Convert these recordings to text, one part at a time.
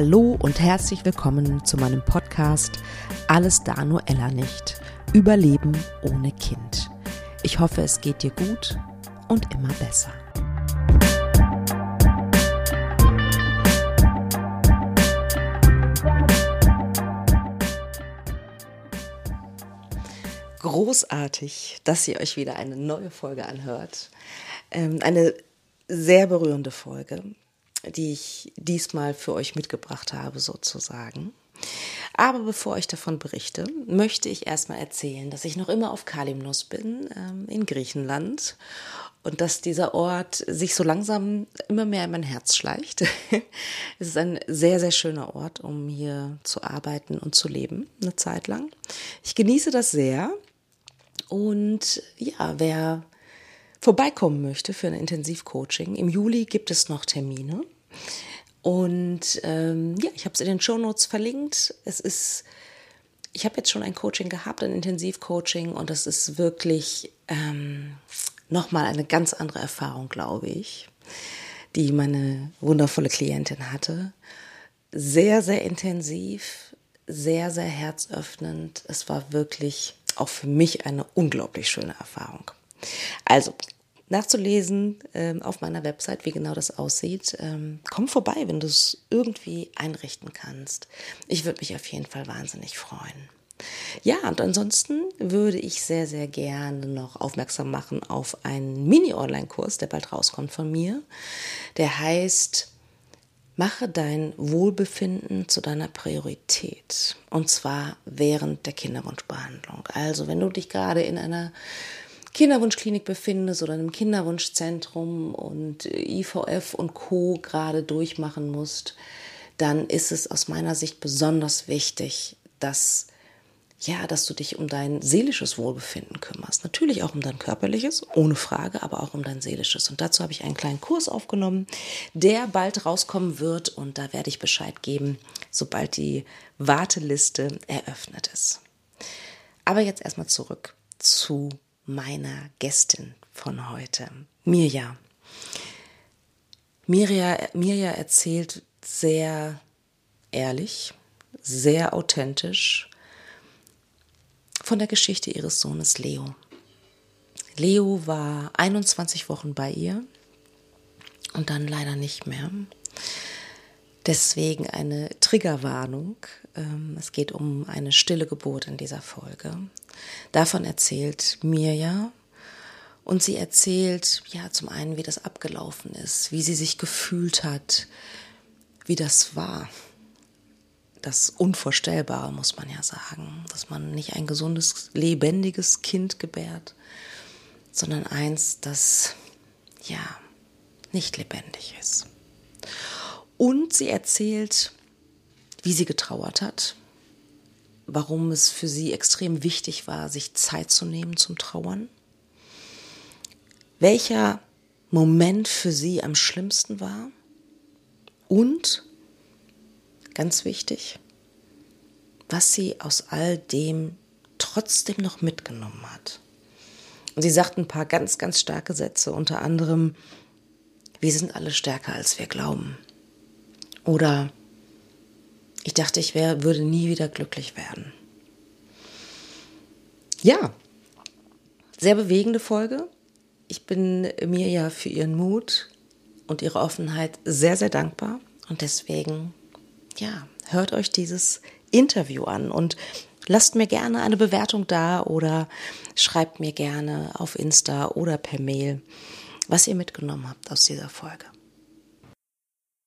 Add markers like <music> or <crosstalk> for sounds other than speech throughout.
Hallo und herzlich willkommen zu meinem Podcast Alles da nur Ella nicht. Überleben ohne Kind. Ich hoffe, es geht dir gut und immer besser. Großartig, dass ihr euch wieder eine neue Folge anhört. Ähm, eine sehr berührende Folge die ich diesmal für euch mitgebracht habe, sozusagen. Aber bevor ich davon berichte, möchte ich erstmal erzählen, dass ich noch immer auf Kalimnos bin, ähm, in Griechenland. Und dass dieser Ort sich so langsam immer mehr in mein Herz schleicht. <laughs> es ist ein sehr, sehr schöner Ort, um hier zu arbeiten und zu leben, eine Zeit lang. Ich genieße das sehr. Und ja, wer vorbeikommen möchte für ein Intensivcoaching. Im Juli gibt es noch Termine. Und ähm, ja, ich habe es in den Show Notes verlinkt. Es ist, ich habe jetzt schon ein Coaching gehabt, ein Intensivcoaching, und das ist wirklich ähm, nochmal eine ganz andere Erfahrung, glaube ich, die meine wundervolle Klientin hatte. Sehr, sehr intensiv, sehr, sehr herzöffnend. Es war wirklich auch für mich eine unglaublich schöne Erfahrung. Also, nachzulesen ähm, auf meiner Website, wie genau das aussieht. Ähm, komm vorbei, wenn du es irgendwie einrichten kannst. Ich würde mich auf jeden Fall wahnsinnig freuen. Ja, und ansonsten würde ich sehr, sehr gerne noch aufmerksam machen auf einen Mini-Online-Kurs, der bald rauskommt von mir. Der heißt Mache dein Wohlbefinden zu deiner Priorität. Und zwar während der Kinderwunschbehandlung. Also, wenn du dich gerade in einer Kinderwunschklinik befindest oder einem Kinderwunschzentrum und IVF und Co. gerade durchmachen musst, dann ist es aus meiner Sicht besonders wichtig, dass ja, dass du dich um dein seelisches Wohlbefinden kümmerst. Natürlich auch um dein körperliches, ohne Frage, aber auch um dein seelisches. Und dazu habe ich einen kleinen Kurs aufgenommen, der bald rauskommen wird und da werde ich Bescheid geben, sobald die Warteliste eröffnet ist. Aber jetzt erstmal zurück zu meiner Gästin von heute, Mirja. Mirja, Mirja erzählt sehr ehrlich, sehr authentisch von der Geschichte ihres Sohnes Leo. Leo war 21 Wochen bei ihr und dann leider nicht mehr. Deswegen eine Triggerwarnung. Ähm, es geht um eine stille Geburt in dieser Folge. Davon erzählt Mirja. Und sie erzählt, ja, zum einen, wie das abgelaufen ist, wie sie sich gefühlt hat, wie das war. Das Unvorstellbare, muss man ja sagen, dass man nicht ein gesundes, lebendiges Kind gebärt, sondern eins, das, ja, nicht lebendig ist. Und sie erzählt, wie sie getrauert hat, warum es für sie extrem wichtig war, sich Zeit zu nehmen zum Trauern, welcher Moment für sie am schlimmsten war und, ganz wichtig, was sie aus all dem trotzdem noch mitgenommen hat. Und sie sagt ein paar ganz, ganz starke Sätze, unter anderem, wir sind alle stärker, als wir glauben. Oder ich dachte, ich wär, würde nie wieder glücklich werden. Ja, sehr bewegende Folge. Ich bin mir ja für ihren Mut und ihre Offenheit sehr, sehr dankbar. Und deswegen, ja, hört euch dieses Interview an und lasst mir gerne eine Bewertung da oder schreibt mir gerne auf Insta oder per Mail, was ihr mitgenommen habt aus dieser Folge.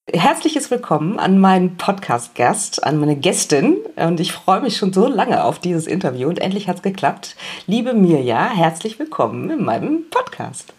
Herzliches Willkommen an meinen Podcast-Gast, an meine Gästin. Und ich freue mich schon so lange auf dieses Interview und endlich hat es geklappt. Liebe Mirja, herzlich willkommen in meinem Podcast.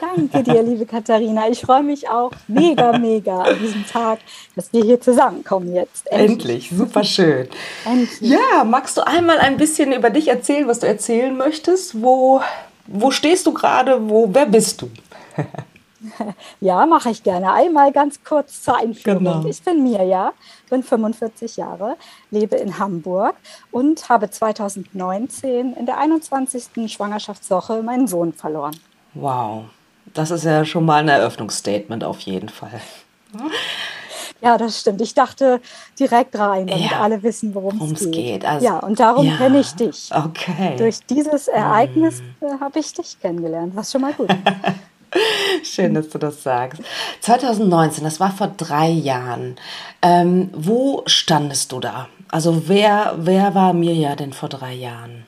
Danke dir, <laughs> liebe Katharina. Ich freue mich auch mega, mega an diesem Tag, dass wir hier zusammenkommen jetzt. Endlich, Endlich super schön. Endlich. Ja, magst du einmal ein bisschen über dich erzählen, was du erzählen möchtest? Wo, wo stehst du gerade? Wo, wer bist du? <laughs> <laughs> Ja, mache ich gerne. Einmal ganz kurz zur Einführung. Genau. Ich bin Mirja, bin 45 Jahre, lebe in Hamburg und habe 2019 in der 21. Schwangerschaftswoche meinen Sohn verloren. Wow, das ist ja schon mal ein Eröffnungsstatement auf jeden Fall. Ja, das stimmt. Ich dachte direkt rein, damit ja, alle wissen, worum es geht. geht. Also, ja, und darum ja, kenne ich dich. Okay. Durch dieses Ereignis hm. Habe ich dich kennengelernt, was schon mal gut. <laughs> Schön, dass du das sagst. 2019, das war vor drei Jahren. Ähm, wo standest du da? Also wer, wer war Mirja denn vor drei Jahren?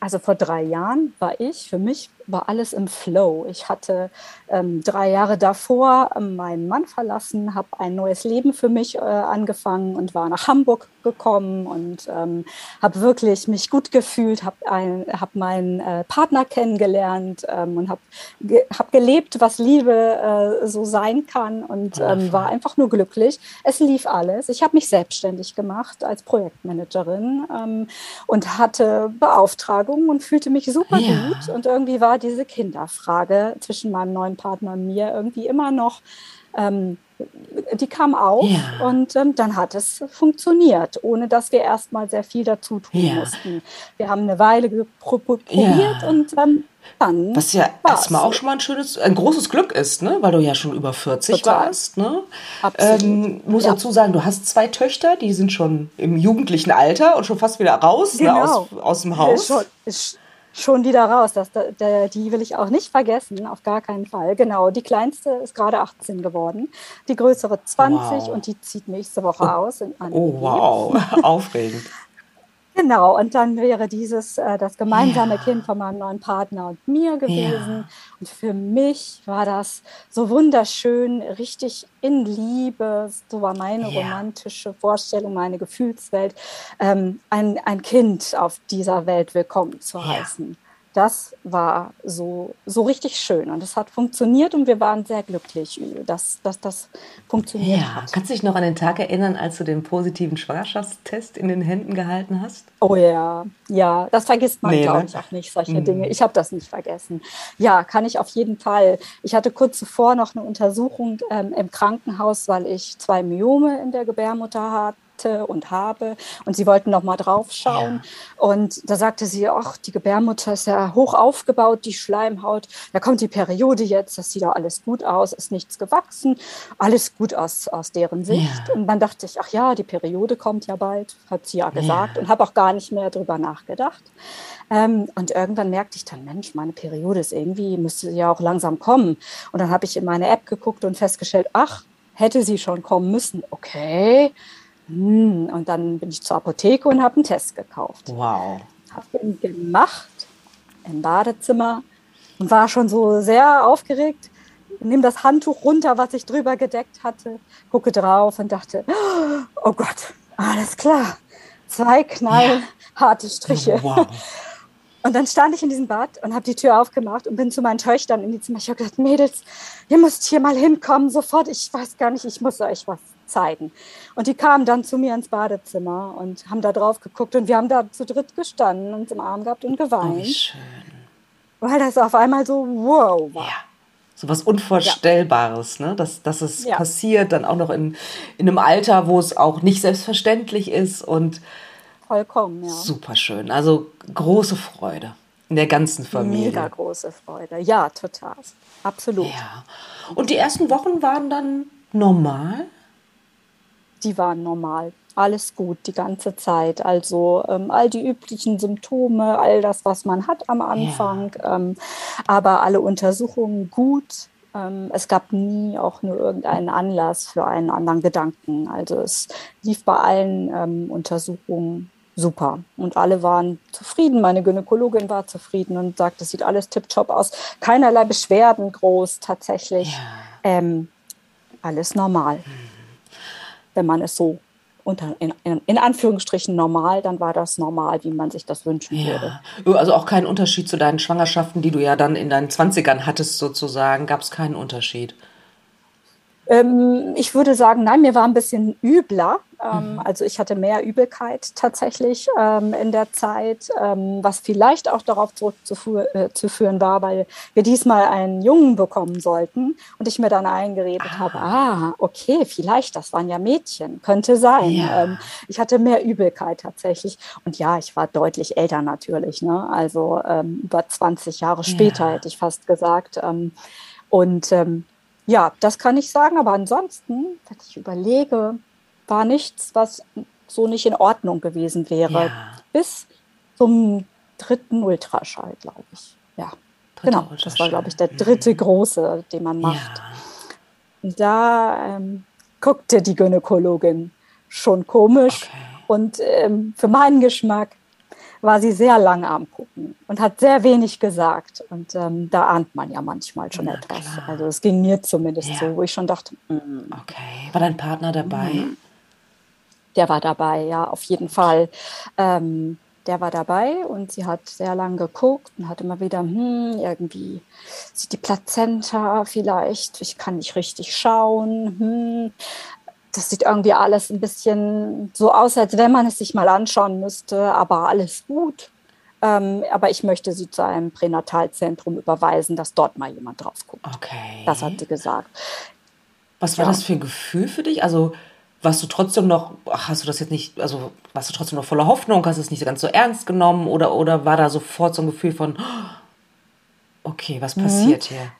Also vor drei Jahren war ich für mich war alles im Flow. Ich hatte ähm, drei Jahre davor ähm, meinen Mann verlassen, habe ein neues Leben für mich äh, angefangen und war nach Hamburg gekommen und ähm, habe wirklich mich gut gefühlt, habe hab meinen äh, Partner kennengelernt ähm, und habe ge hab gelebt, was Liebe äh, so sein kann und ähm, war einfach nur glücklich. Es lief alles. Ich habe mich selbstständig gemacht als Projektmanagerin ähm, und hatte Beauftragungen und fühlte mich super ja. gut und irgendwie war diese Kinderfrage zwischen meinem neuen Partner und mir irgendwie immer noch, ähm, die kam auf ja. und ähm, dann hat es funktioniert, ohne dass wir erstmal sehr viel dazu tun ja. mussten. Wir haben eine Weile probiert ja. und ähm, dann. Was ja erstmal auch schon mal ein schönes, ein großes Glück ist, ne? weil du ja schon über 40 Total. warst. Ne? Absolut. Ähm, muss ja. dazu sagen, du hast zwei Töchter, die sind schon im jugendlichen Alter und schon fast wieder raus genau. ne? aus, aus dem Haus. Schon, schon wieder raus. Das, der, die will ich auch nicht vergessen, auf gar keinen Fall. Genau, die kleinste ist gerade 18 geworden, die größere 20 wow. und die zieht nächste Woche aus. In oh, wow, <laughs> aufregend. Genau, und dann wäre dieses äh, das gemeinsame ja. Kind von meinem neuen Partner und mir gewesen. Ja. Und für mich war das so wunderschön, richtig in Liebe, so war meine ja. romantische Vorstellung, meine Gefühlswelt, ähm, ein, ein Kind auf dieser Welt willkommen zu heißen das war so, so richtig schön und es hat funktioniert und wir waren sehr glücklich, dass, dass das funktioniert ja. hat. Kannst du dich noch an den Tag erinnern, als du den positiven Schwangerschaftstest in den Händen gehalten hast? Oh ja, ja, das vergisst man, nee, glaube ne? ich, auch nicht, solche mhm. Dinge. Ich habe das nicht vergessen. Ja, kann ich auf jeden Fall. Ich hatte kurz zuvor noch eine Untersuchung ähm, im Krankenhaus, weil ich zwei Myome in der Gebärmutter hatte hatte und habe. Und sie wollten noch mal drauf schauen. Ja. Und da sagte sie, ach, die Gebärmutter ist ja hoch aufgebaut, die Schleimhaut. Da kommt die Periode jetzt, das sieht doch alles gut aus, ist nichts gewachsen. Alles gut aus, aus deren Sicht. Ja. Und dann dachte ich, ach ja, die Periode kommt ja bald, hat sie ja gesagt. Ja. Und habe auch gar nicht mehr drüber nachgedacht. Ähm, und irgendwann merkte ich dann, Mensch, meine Periode ist irgendwie, müsste ja auch langsam kommen. Und dann habe ich in meine App geguckt und festgestellt, ach, hätte sie schon kommen müssen. Okay, hm, und dann bin ich zur Apotheke und habe einen Test gekauft. Wow. Habe ihn gemacht im Badezimmer und war schon so sehr aufgeregt. Nehme das Handtuch runter, was ich drüber gedeckt hatte, gucke drauf und dachte, oh Gott, alles klar. Zwei knallharte ja. Striche. Wow. Und dann stand ich in diesem Bad und habe die Tür aufgemacht und bin zu meinen Töchtern in die Zimmer. Ich habe gesagt, Mädels, ihr müsst hier mal hinkommen, sofort. Ich weiß gar nicht, ich muss euch was zeigen. Und die kamen dann zu mir ins Badezimmer und haben da drauf geguckt und wir haben da zu dritt gestanden, uns im Arm gehabt und geweint. Oh, schön. Weil das auf einmal so wow war. Ja. So was Unvorstellbares, ja. ne? dass, dass es ja. passiert, dann auch noch in, in einem Alter, wo es auch nicht selbstverständlich ist und vollkommen, ja. Super schön. Also große Freude in der ganzen Familie. Mega große Freude, ja, total. Absolut. Ja. Und die ersten Wochen waren dann normal? Die waren normal. Alles gut die ganze Zeit. Also ähm, all die üblichen Symptome, all das, was man hat am Anfang, ja. ähm, aber alle Untersuchungen gut. Ähm, es gab nie auch nur irgendeinen Anlass für einen anderen Gedanken. Also es lief bei allen ähm, Untersuchungen super. Und alle waren zufrieden. Meine Gynäkologin war zufrieden und sagte, es sieht alles tipptopp aus. Keinerlei Beschwerden groß tatsächlich. Ja. Ähm, alles normal. Wenn man es so unter, in, in, Anführungsstrichen normal, dann war das normal, wie man sich das wünschen ja. würde. Also auch kein Unterschied zu deinen Schwangerschaften, die du ja dann in deinen 20ern hattest, sozusagen, gab es keinen Unterschied. Ähm, ich würde sagen, nein, mir war ein bisschen übler. Ähm, mhm. Also ich hatte mehr Übelkeit tatsächlich ähm, in der Zeit, ähm, was vielleicht auch darauf zurückzuführen äh, war, weil wir diesmal einen Jungen bekommen sollten und ich mir dann eingeredet ah. habe, ah, okay, vielleicht, das waren ja Mädchen, könnte sein. Ja. Ähm, ich hatte mehr Übelkeit tatsächlich und ja, ich war deutlich älter natürlich, ne? also ähm, über 20 Jahre später ja. hätte ich fast gesagt. und ja, das kann ich sagen, aber ansonsten, wenn ich überlege, war nichts, was so nicht in Ordnung gewesen wäre. Ja. Bis zum dritten Ultraschall, glaube ich. Ja, Dritte genau. Das war, glaube ich, der dritte mhm. große, den man macht. Ja. Da ähm, guckte die Gynäkologin schon komisch. Okay. Und ähm, für meinen Geschmack war sie sehr lang am Gucken und hat sehr wenig gesagt. Und ähm, da ahnt man ja manchmal schon Na, etwas. Klar. Also es ging mir zumindest ja. so, wo ich schon dachte, mm. okay. War dein Partner dabei? Mm. Der war dabei, ja, auf jeden Fall. Ähm, der war dabei und sie hat sehr lange geguckt und hat immer wieder, hm, irgendwie sieht die Plazenta vielleicht, ich kann nicht richtig schauen, hm, das sieht irgendwie alles ein bisschen so aus, als wenn man es sich mal anschauen müsste, aber alles gut. Ähm, aber ich möchte sie zu einem Pränatalzentrum überweisen, dass dort mal jemand drauf guckt. Okay. Das hat sie gesagt. Was war ja. das für ein Gefühl für dich? Also warst du trotzdem noch, hast du das jetzt nicht, also warst du trotzdem noch voller Hoffnung, hast du es nicht ganz so ernst genommen oder, oder war da sofort so ein Gefühl von, okay, was passiert mhm. hier?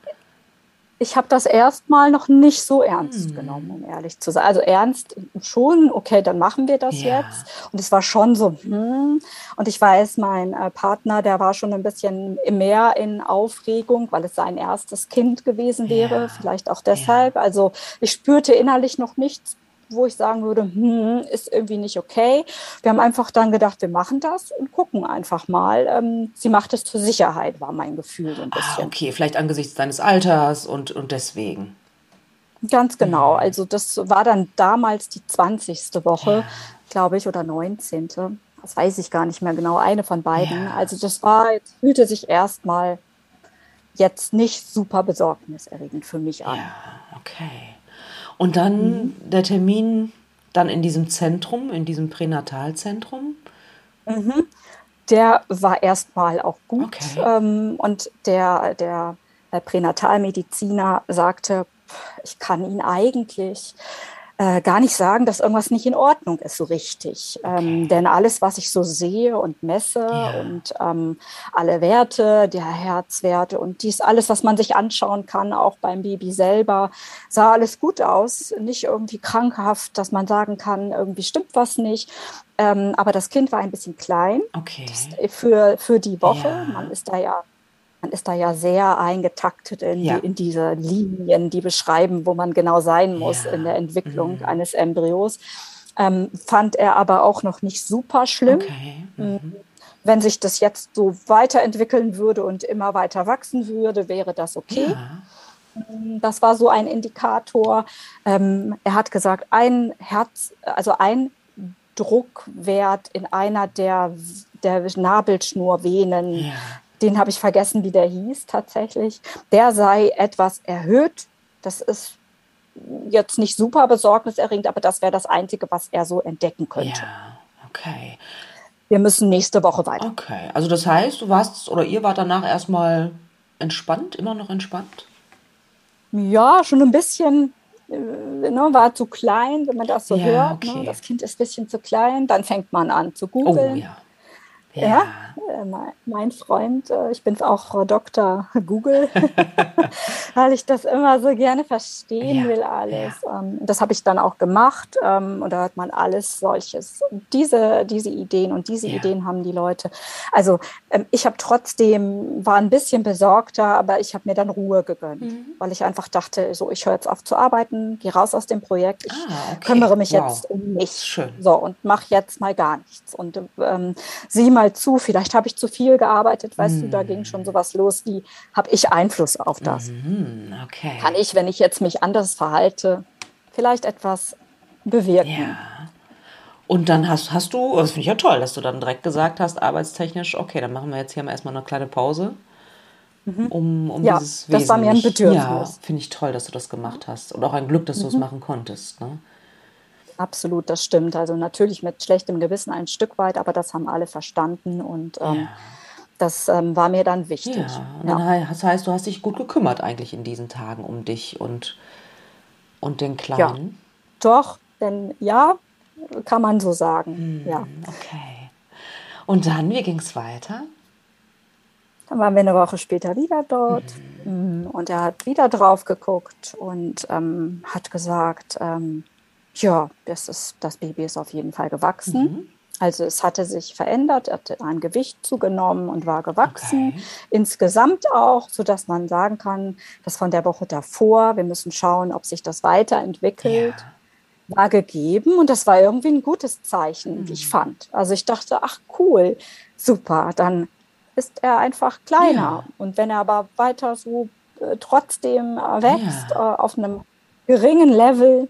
Ich habe das erstmal noch nicht so ernst hm. genommen, um ehrlich zu sein. Also ernst schon, okay, dann machen wir das ja. jetzt. Und es war schon so, hm. Und ich weiß, mein äh, Partner, der war schon ein bisschen mehr in Aufregung, weil es sein erstes Kind gewesen wäre, ja. vielleicht auch deshalb. Ja. Also ich spürte innerlich noch nichts wo ich sagen würde, hm, ist irgendwie nicht okay. Wir haben einfach dann gedacht, wir machen das und gucken einfach mal. Ähm, sie macht es zur Sicherheit, war mein Gefühl so ein ah, bisschen. Ah, okay, vielleicht angesichts deines Alters und, und deswegen. Ganz genau. Mhm. Also das war dann damals die 20. Woche, ja. glaube ich, oder 19. Das weiß ich gar nicht mehr genau, eine von beiden. Ja. Also das war, fühlte sich erstmal jetzt nicht super besorgniserregend für mich an. Ja, okay. Und dann mhm. der Termin dann in diesem Zentrum, in diesem Pränatalzentrum? Mhm. Der war erstmal auch gut. Okay. Ähm, und der, der Pränatalmediziner sagte, ich kann ihn eigentlich äh, gar nicht sagen, dass irgendwas nicht in Ordnung ist so richtig. Okay. Ähm, denn alles, was ich so sehe und messe ja. und ähm, alle Werte, der Herzwerte und dies alles, was man sich anschauen kann, auch beim Baby selber, sah alles gut aus. Nicht irgendwie krankhaft, dass man sagen kann, irgendwie stimmt was nicht. Ähm, aber das Kind war ein bisschen klein okay. für, für die Woche. Ja. Man ist da ja man ist da ja sehr eingetaktet in, ja. die, in, diese Linien, die beschreiben, wo man genau sein muss ja. in der Entwicklung mhm. eines Embryos. Ähm, fand er aber auch noch nicht super schlimm. Okay. Mhm. mhm. Wenn sich das jetzt so weiterentwickeln würde und immer weiter wachsen würde, wäre das okay. Ja. Ähm, das war so ein Indikator. Ähm, er hat gesagt, ein Herz, also ein Druckwert in einer der, der Nabelschnurvenen, den habe ich vergessen, wie der hieß tatsächlich, der sei etwas erhöht. Das ist jetzt nicht super besorgniserregend, aber das wäre das Einzige, was er so entdecken könnte. Ja, okay. Wir müssen nächste Woche weiter. Okay, also das heißt, du warst oder ihr wart danach erstmal entspannt, immer noch entspannt? Ja, schon ein bisschen. Äh, ne, war zu klein, wenn man das so ja, hört. Ne? Okay. Ne, das Kind ist ein bisschen zu klein, dann fängt man an zu googeln. Oh, ja. Ja, ja äh, mein Freund, äh, ich bin auch Frau Dr. <laughs> Google, <laughs> weil ich das immer so gerne verstehen ja, will, alles. Ja. Ähm, das habe ich dann auch gemacht ähm, und da hat man alles solches. Diese, diese Ideen und diese Ideen haben die Leute. Also ähm, ich habe trotzdem, war ein bisschen besorgter, aber ich habe mir dann Ruhe gegönnt, mhm. weil ich einfach dachte, so ich höre jetzt auf zu arbeiten, gehe raus aus dem Projekt, ich ah, okay. kümmere mich wow. jetzt um mich. Schön. So und mache jetzt mal gar nichts und ähm, sieh mal zu, vielleicht habe ich zu viel gearbeitet, weißt mm. du, da ging schon sowas los, wie habe ich Einfluss auf das? Mm, okay. Kann ich, wenn ich jetzt mich anders verhalte, vielleicht etwas bewirken? Ja. Und dann hast, hast du, das finde ich ja toll, dass du dann direkt gesagt hast, arbeitstechnisch, okay, dann machen wir jetzt hier mal erstmal eine kleine Pause. Mhm. Um, um ja, dieses Wesen das war mir ein Bedürfnis. Ja, finde ich toll, dass du das gemacht hast. Und auch ein Glück, dass mhm. du es machen konntest. Ne? Absolut, das stimmt. Also natürlich mit schlechtem Gewissen ein Stück weit, aber das haben alle verstanden und ähm, ja. das ähm, war mir dann wichtig. Ja, ja. das heißt, du hast dich gut gekümmert eigentlich in diesen Tagen um dich und, und den Kleinen. Ja, doch, denn ja, kann man so sagen. Hm, ja. Okay. Und dann, wie ging es weiter? Dann waren wir eine Woche später wieder dort mhm. und er hat wieder drauf geguckt und ähm, hat gesagt, ähm, ja, das, ist, das Baby ist auf jeden Fall gewachsen. Mhm. Also es hatte sich verändert, er hatte ein Gewicht zugenommen und war gewachsen. Okay. Insgesamt auch, sodass man sagen kann, dass von der Woche davor, wir müssen schauen, ob sich das weiterentwickelt, ja. war gegeben. Und das war irgendwie ein gutes Zeichen, mhm. wie ich mhm. fand. Also ich dachte, ach cool, super, dann ist er einfach kleiner. Ja. Und wenn er aber weiter so äh, trotzdem äh, wächst, ja. äh, auf einem geringen Level,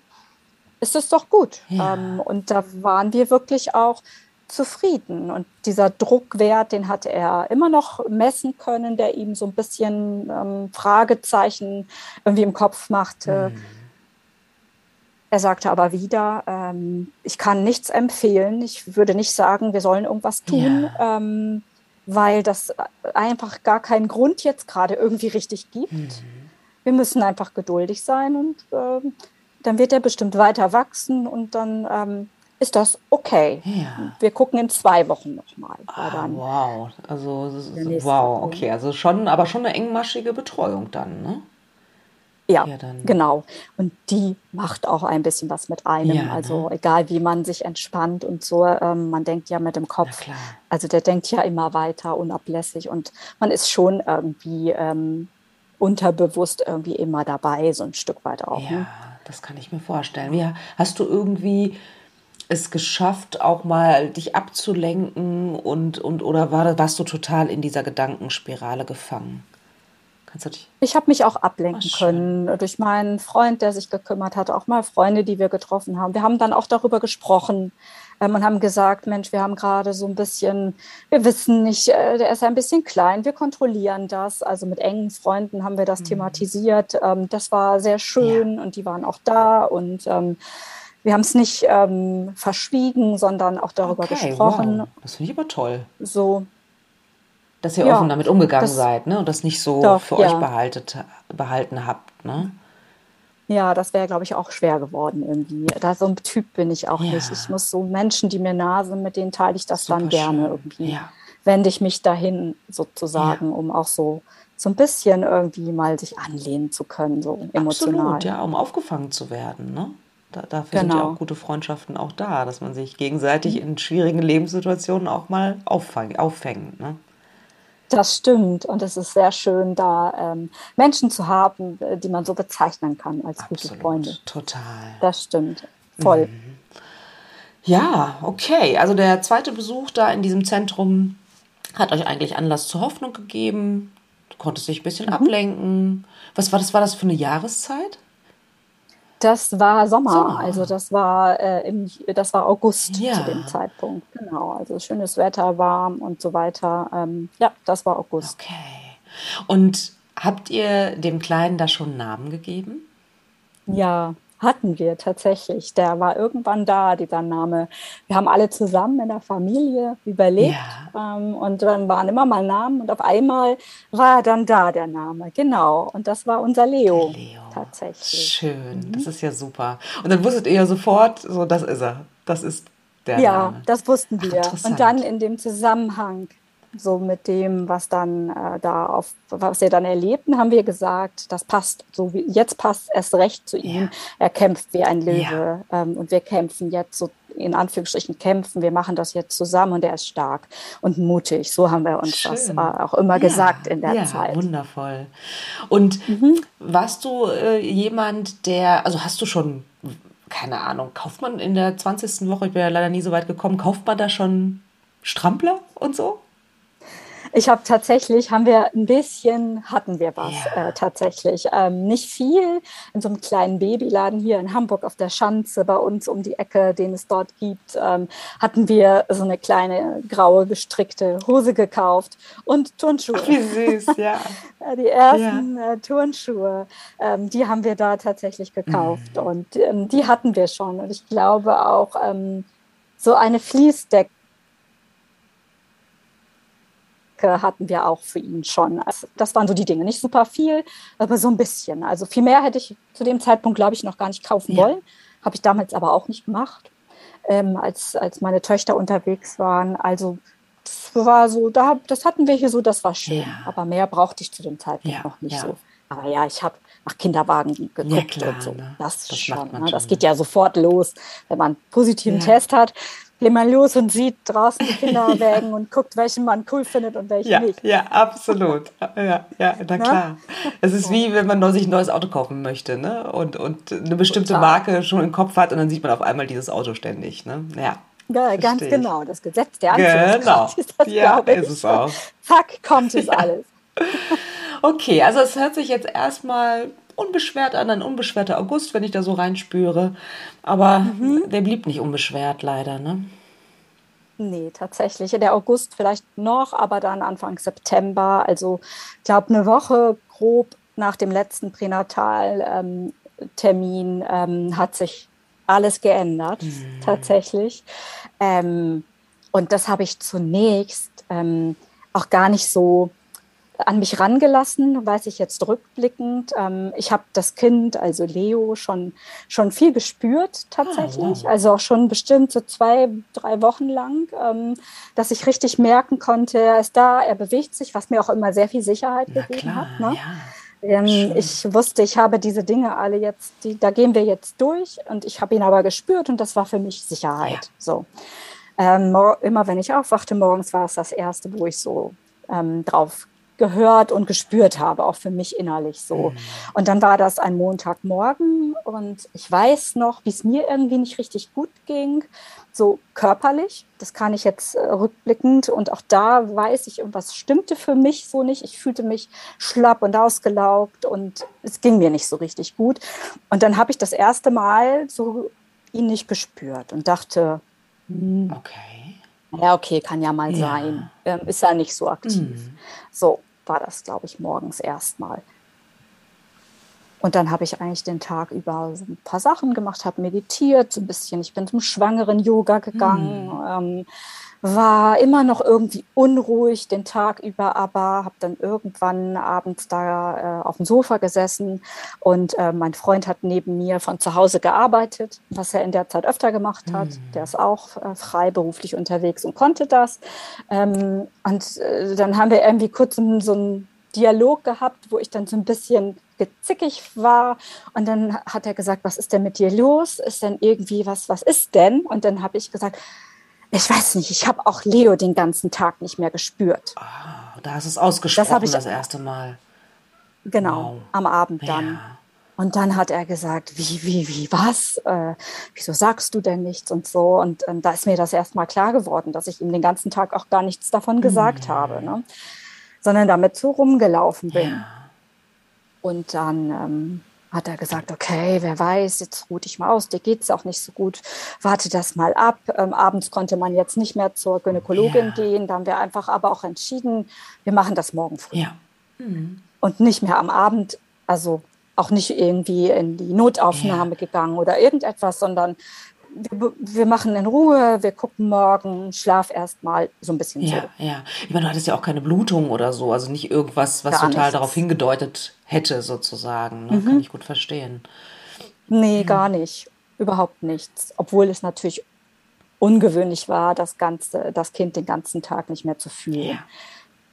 ist es doch gut. Ja. Ähm, und da waren wir wirklich auch zufrieden. Und dieser Druckwert, den hat er immer noch messen können, der ihm so ein bisschen ähm, Fragezeichen irgendwie im Kopf machte. Mhm. Er sagte aber wieder, ähm, ich kann nichts empfehlen. Ich würde nicht sagen, wir sollen irgendwas tun, ja. ähm, weil das einfach gar keinen Grund jetzt gerade irgendwie richtig gibt. Mhm. Wir müssen einfach geduldig sein und äh, dann wird er bestimmt weiter wachsen und dann ähm, ist das okay. Ja. Wir gucken in zwei Wochen nochmal. Ah, wow, also wow, okay, also schon, aber schon eine engmaschige Betreuung dann, ne? Ja, ja genau. Und die macht auch ein bisschen was mit einem. Ja, also ne? egal, wie man sich entspannt und so, ähm, man denkt ja mit dem Kopf. Also der denkt ja immer weiter, unablässig und man ist schon irgendwie ähm, unterbewusst irgendwie immer dabei, so ein Stück weit auch. Ja. Ne? Das kann ich mir vorstellen. Wie, hast du irgendwie es geschafft, auch mal dich abzulenken und, und oder war, warst du total in dieser Gedankenspirale gefangen? Kannst du dich ich habe mich auch ablenken oh, können durch meinen Freund, der sich gekümmert hat, auch mal Freunde, die wir getroffen haben. Wir haben dann auch darüber gesprochen ähm, und haben gesagt, Mensch, wir haben gerade so ein bisschen, wir wissen nicht, äh, der ist ein bisschen klein, wir kontrollieren das. Also mit engen Freunden haben wir das mhm. thematisiert. Ähm, das war sehr schön ja. und die waren auch da und ähm, wir haben es nicht ähm, verschwiegen, sondern auch darüber okay, gesprochen. Wow. Das finde ich aber toll. So, dass ihr ja, offen damit umgegangen das, seid, ne? Und das nicht so doch, für ja. euch behaltet, behalten habt, ne? Ja, das wäre, glaube ich, auch schwer geworden irgendwie. Da so ein Typ bin ich auch ja. nicht. Ich muss so Menschen, die mir nah sind, mit denen teile ich das Super dann gerne schön. irgendwie. Ja. Wende ich mich dahin sozusagen, um auch so so ein bisschen irgendwie mal sich anlehnen zu können, so emotional. Absolut, ja, um aufgefangen zu werden, ne? Da, dafür genau. sind ja genau. auch gute Freundschaften auch da, dass man sich gegenseitig in schwierigen Lebenssituationen auch mal auffängt, auffängt ne? Das stimmt. Und es ist sehr schön, da ähm, Menschen zu haben, äh, die man so bezeichnen kann als Absolut, gute Freunde. Total. Das stimmt. Voll. Mhm. Ja, okay. Also der zweite Besuch da in diesem Zentrum hat euch eigentlich Anlass zur Hoffnung gegeben. Du konntest dich ein bisschen mhm. ablenken. Was war das? War das für eine Jahreszeit? Das war Sommer, Sommer. also das war, äh, im, das war August ja. zu dem Zeitpunkt. Genau, also schönes Wetter, warm und so weiter. Ähm, ja, das war August. Okay. Und habt ihr dem Kleinen da schon einen Namen gegeben? Ja, hatten wir tatsächlich. Der war irgendwann da, dieser Name. Wir haben alle zusammen in der Familie überlegt ja. ähm, und dann waren immer mal Namen und auf einmal war dann da der Name. Genau. Und das war unser Leo. Leo. Tatsächlich. Schön, mhm. das ist ja super. Und dann wusstet ihr ja sofort, so das ist er. Das ist der ja, Name. das wussten wir. Ach, und dann in dem Zusammenhang so mit dem, was dann äh, da auf, was wir dann erlebten, haben wir gesagt, das passt so wie jetzt passt es recht zu ihm. Ja. Er kämpft wie ein Löwe ja. ähm, und wir kämpfen jetzt so in Anführungsstrichen kämpfen. Wir machen das jetzt zusammen und er ist stark und mutig. So haben wir uns Schön. das äh, auch immer ja. gesagt in der Zeit. Wundervoll. Und mhm. warst du äh, jemand, der, also hast du schon keine Ahnung, kauft man in der 20. Woche, ich bin ja leider nie so weit gekommen, kauft man da schon Strampler und so? Ich habe tatsächlich, haben wir ein bisschen, hatten wir was ja. äh, tatsächlich. Ähm, nicht viel. In so einem kleinen Babyladen hier in Hamburg auf der Schanze bei uns um die Ecke, den es dort gibt, ähm, hatten wir so eine kleine graue gestrickte Hose gekauft und Turnschuhe. Ach, wie süß, <laughs> ja. die ersten ja. äh, Turnschuhe, ähm, die haben wir da tatsächlich gekauft mhm. und ähm, die hatten wir schon. Und ich glaube auch ähm, so eine Fließdecke hatten wir auch für ihn schon. Also das waren so die Dinge. Nicht super viel, aber so ein bisschen. Also viel mehr hätte ich zu dem Zeitpunkt, glaube ich, noch gar nicht kaufen ja. wollen. Habe ich damals aber auch nicht gemacht, ähm, als, als meine Töchter unterwegs waren. Also das war so, da, das hatten wir hier so, das war schön. Ja. Aber mehr brauchte ich zu dem Zeitpunkt ja, noch nicht so. Aber ja, ich habe nach Kinderwagen geguckt ja, klar, und so. Ne? Das, das schon, ne? Das geht ja sofort los, wenn man einen positiven Test hat geht man los und sieht draußen die Kinderwägen <laughs> und guckt, welchen man cool findet und welchen ja, nicht. Ja, absolut. Ja, ja, na klar. Es ist wie, wenn man sich ein neues Auto kaufen möchte ne? und, und eine bestimmte Total. Marke schon im Kopf hat und dann sieht man auf einmal dieses Auto ständig. Ne? Ja. Ja, ganz genau. Das Gesetz der Anziehungskraft genau. <laughs> ist das, ja, ist es auch. Zack, kommt es alles. <laughs> Okay, also es hört sich jetzt erstmal unbeschwert an, ein unbeschwerter August, wenn ich da so reinspüre. Aber mhm. der blieb nicht unbeschwert, leider, ne? Nee, tatsächlich. Der August vielleicht noch, aber dann Anfang September, also ich glaube eine Woche grob nach dem letzten Pränataltermin ähm, ähm, hat sich alles geändert, mhm. tatsächlich. Ähm, und das habe ich zunächst ähm, auch gar nicht so an mich rangelassen, weiß ich jetzt rückblickend. Ähm, ich habe das Kind, also Leo, schon, schon viel gespürt tatsächlich. Ah, wow. Also auch schon bestimmt so zwei, drei Wochen lang, ähm, dass ich richtig merken konnte, er ist da, er bewegt sich, was mir auch immer sehr viel Sicherheit Na gegeben klar, hat. Ne? Ja. Ähm, ich wusste, ich habe diese Dinge alle jetzt, die, da gehen wir jetzt durch und ich habe ihn aber gespürt und das war für mich Sicherheit. Ja. So. Ähm, immer wenn ich aufwachte morgens, war es das erste, wo ich so ähm, drauf gehört und gespürt habe, auch für mich innerlich so. Mhm. Und dann war das ein Montagmorgen und ich weiß noch, wie es mir irgendwie nicht richtig gut ging, so körperlich. Das kann ich jetzt äh, rückblickend und auch da weiß ich, irgendwas stimmte für mich so nicht. Ich fühlte mich schlapp und ausgelaugt und es ging mir nicht so richtig gut. Und dann habe ich das erste Mal so ihn nicht gespürt und dachte, hm, okay. Ja, okay, kann ja mal ja. sein. Ähm, ist ja nicht so aktiv. Mhm. So, war das, glaube ich, morgens erstmal. Und dann habe ich eigentlich den Tag über ein paar Sachen gemacht, habe meditiert, so ein bisschen. Ich bin zum schwangeren Yoga gegangen, mhm. ähm, war immer noch irgendwie unruhig den Tag über, aber habe dann irgendwann abends da äh, auf dem Sofa gesessen und äh, mein Freund hat neben mir von zu Hause gearbeitet, was er in der Zeit öfter gemacht hat. Mhm. Der ist auch äh, freiberuflich unterwegs und konnte das. Ähm, und äh, dann haben wir irgendwie kurz so einen Dialog gehabt, wo ich dann so ein bisschen gezickig war. Und dann hat er gesagt, was ist denn mit dir los? Ist denn irgendwie was, was ist denn? Und dann habe ich gesagt, ich weiß nicht, ich habe auch Leo den ganzen Tag nicht mehr gespürt. Oh, da hast du es ausgesprochen das, ich, das erste Mal. Genau, wow. am Abend dann. Ja. Und dann hat er gesagt, wie, wie, wie, was? Äh, wieso sagst du denn nichts und so? Und, und da ist mir das erstmal klar geworden, dass ich ihm den ganzen Tag auch gar nichts davon gesagt mhm. habe, ne? sondern damit so rumgelaufen bin. Ja. Und dann ähm, hat er gesagt, okay, wer weiß, jetzt ruh dich mal aus, dir geht es auch nicht so gut, warte das mal ab. Ähm, abends konnte man jetzt nicht mehr zur Gynäkologin ja. gehen, da haben wir einfach aber auch entschieden, wir machen das morgen früh. Ja. Mhm. Und nicht mehr am Abend, also auch nicht irgendwie in die Notaufnahme ja. gegangen oder irgendetwas, sondern wir machen in Ruhe, wir gucken morgen, schlaf erst mal so ein bisschen ja, so. Ja, ich meine, du hattest ja auch keine Blutung oder so, also nicht irgendwas, was Gar total nichts. darauf hingedeutet hätte, sozusagen. Ne? Mhm. Kann ich gut verstehen. Nee, mhm. gar nicht. Überhaupt nichts. Obwohl es natürlich ungewöhnlich war, das, ganze, das Kind den ganzen Tag nicht mehr zu fühlen. Ja.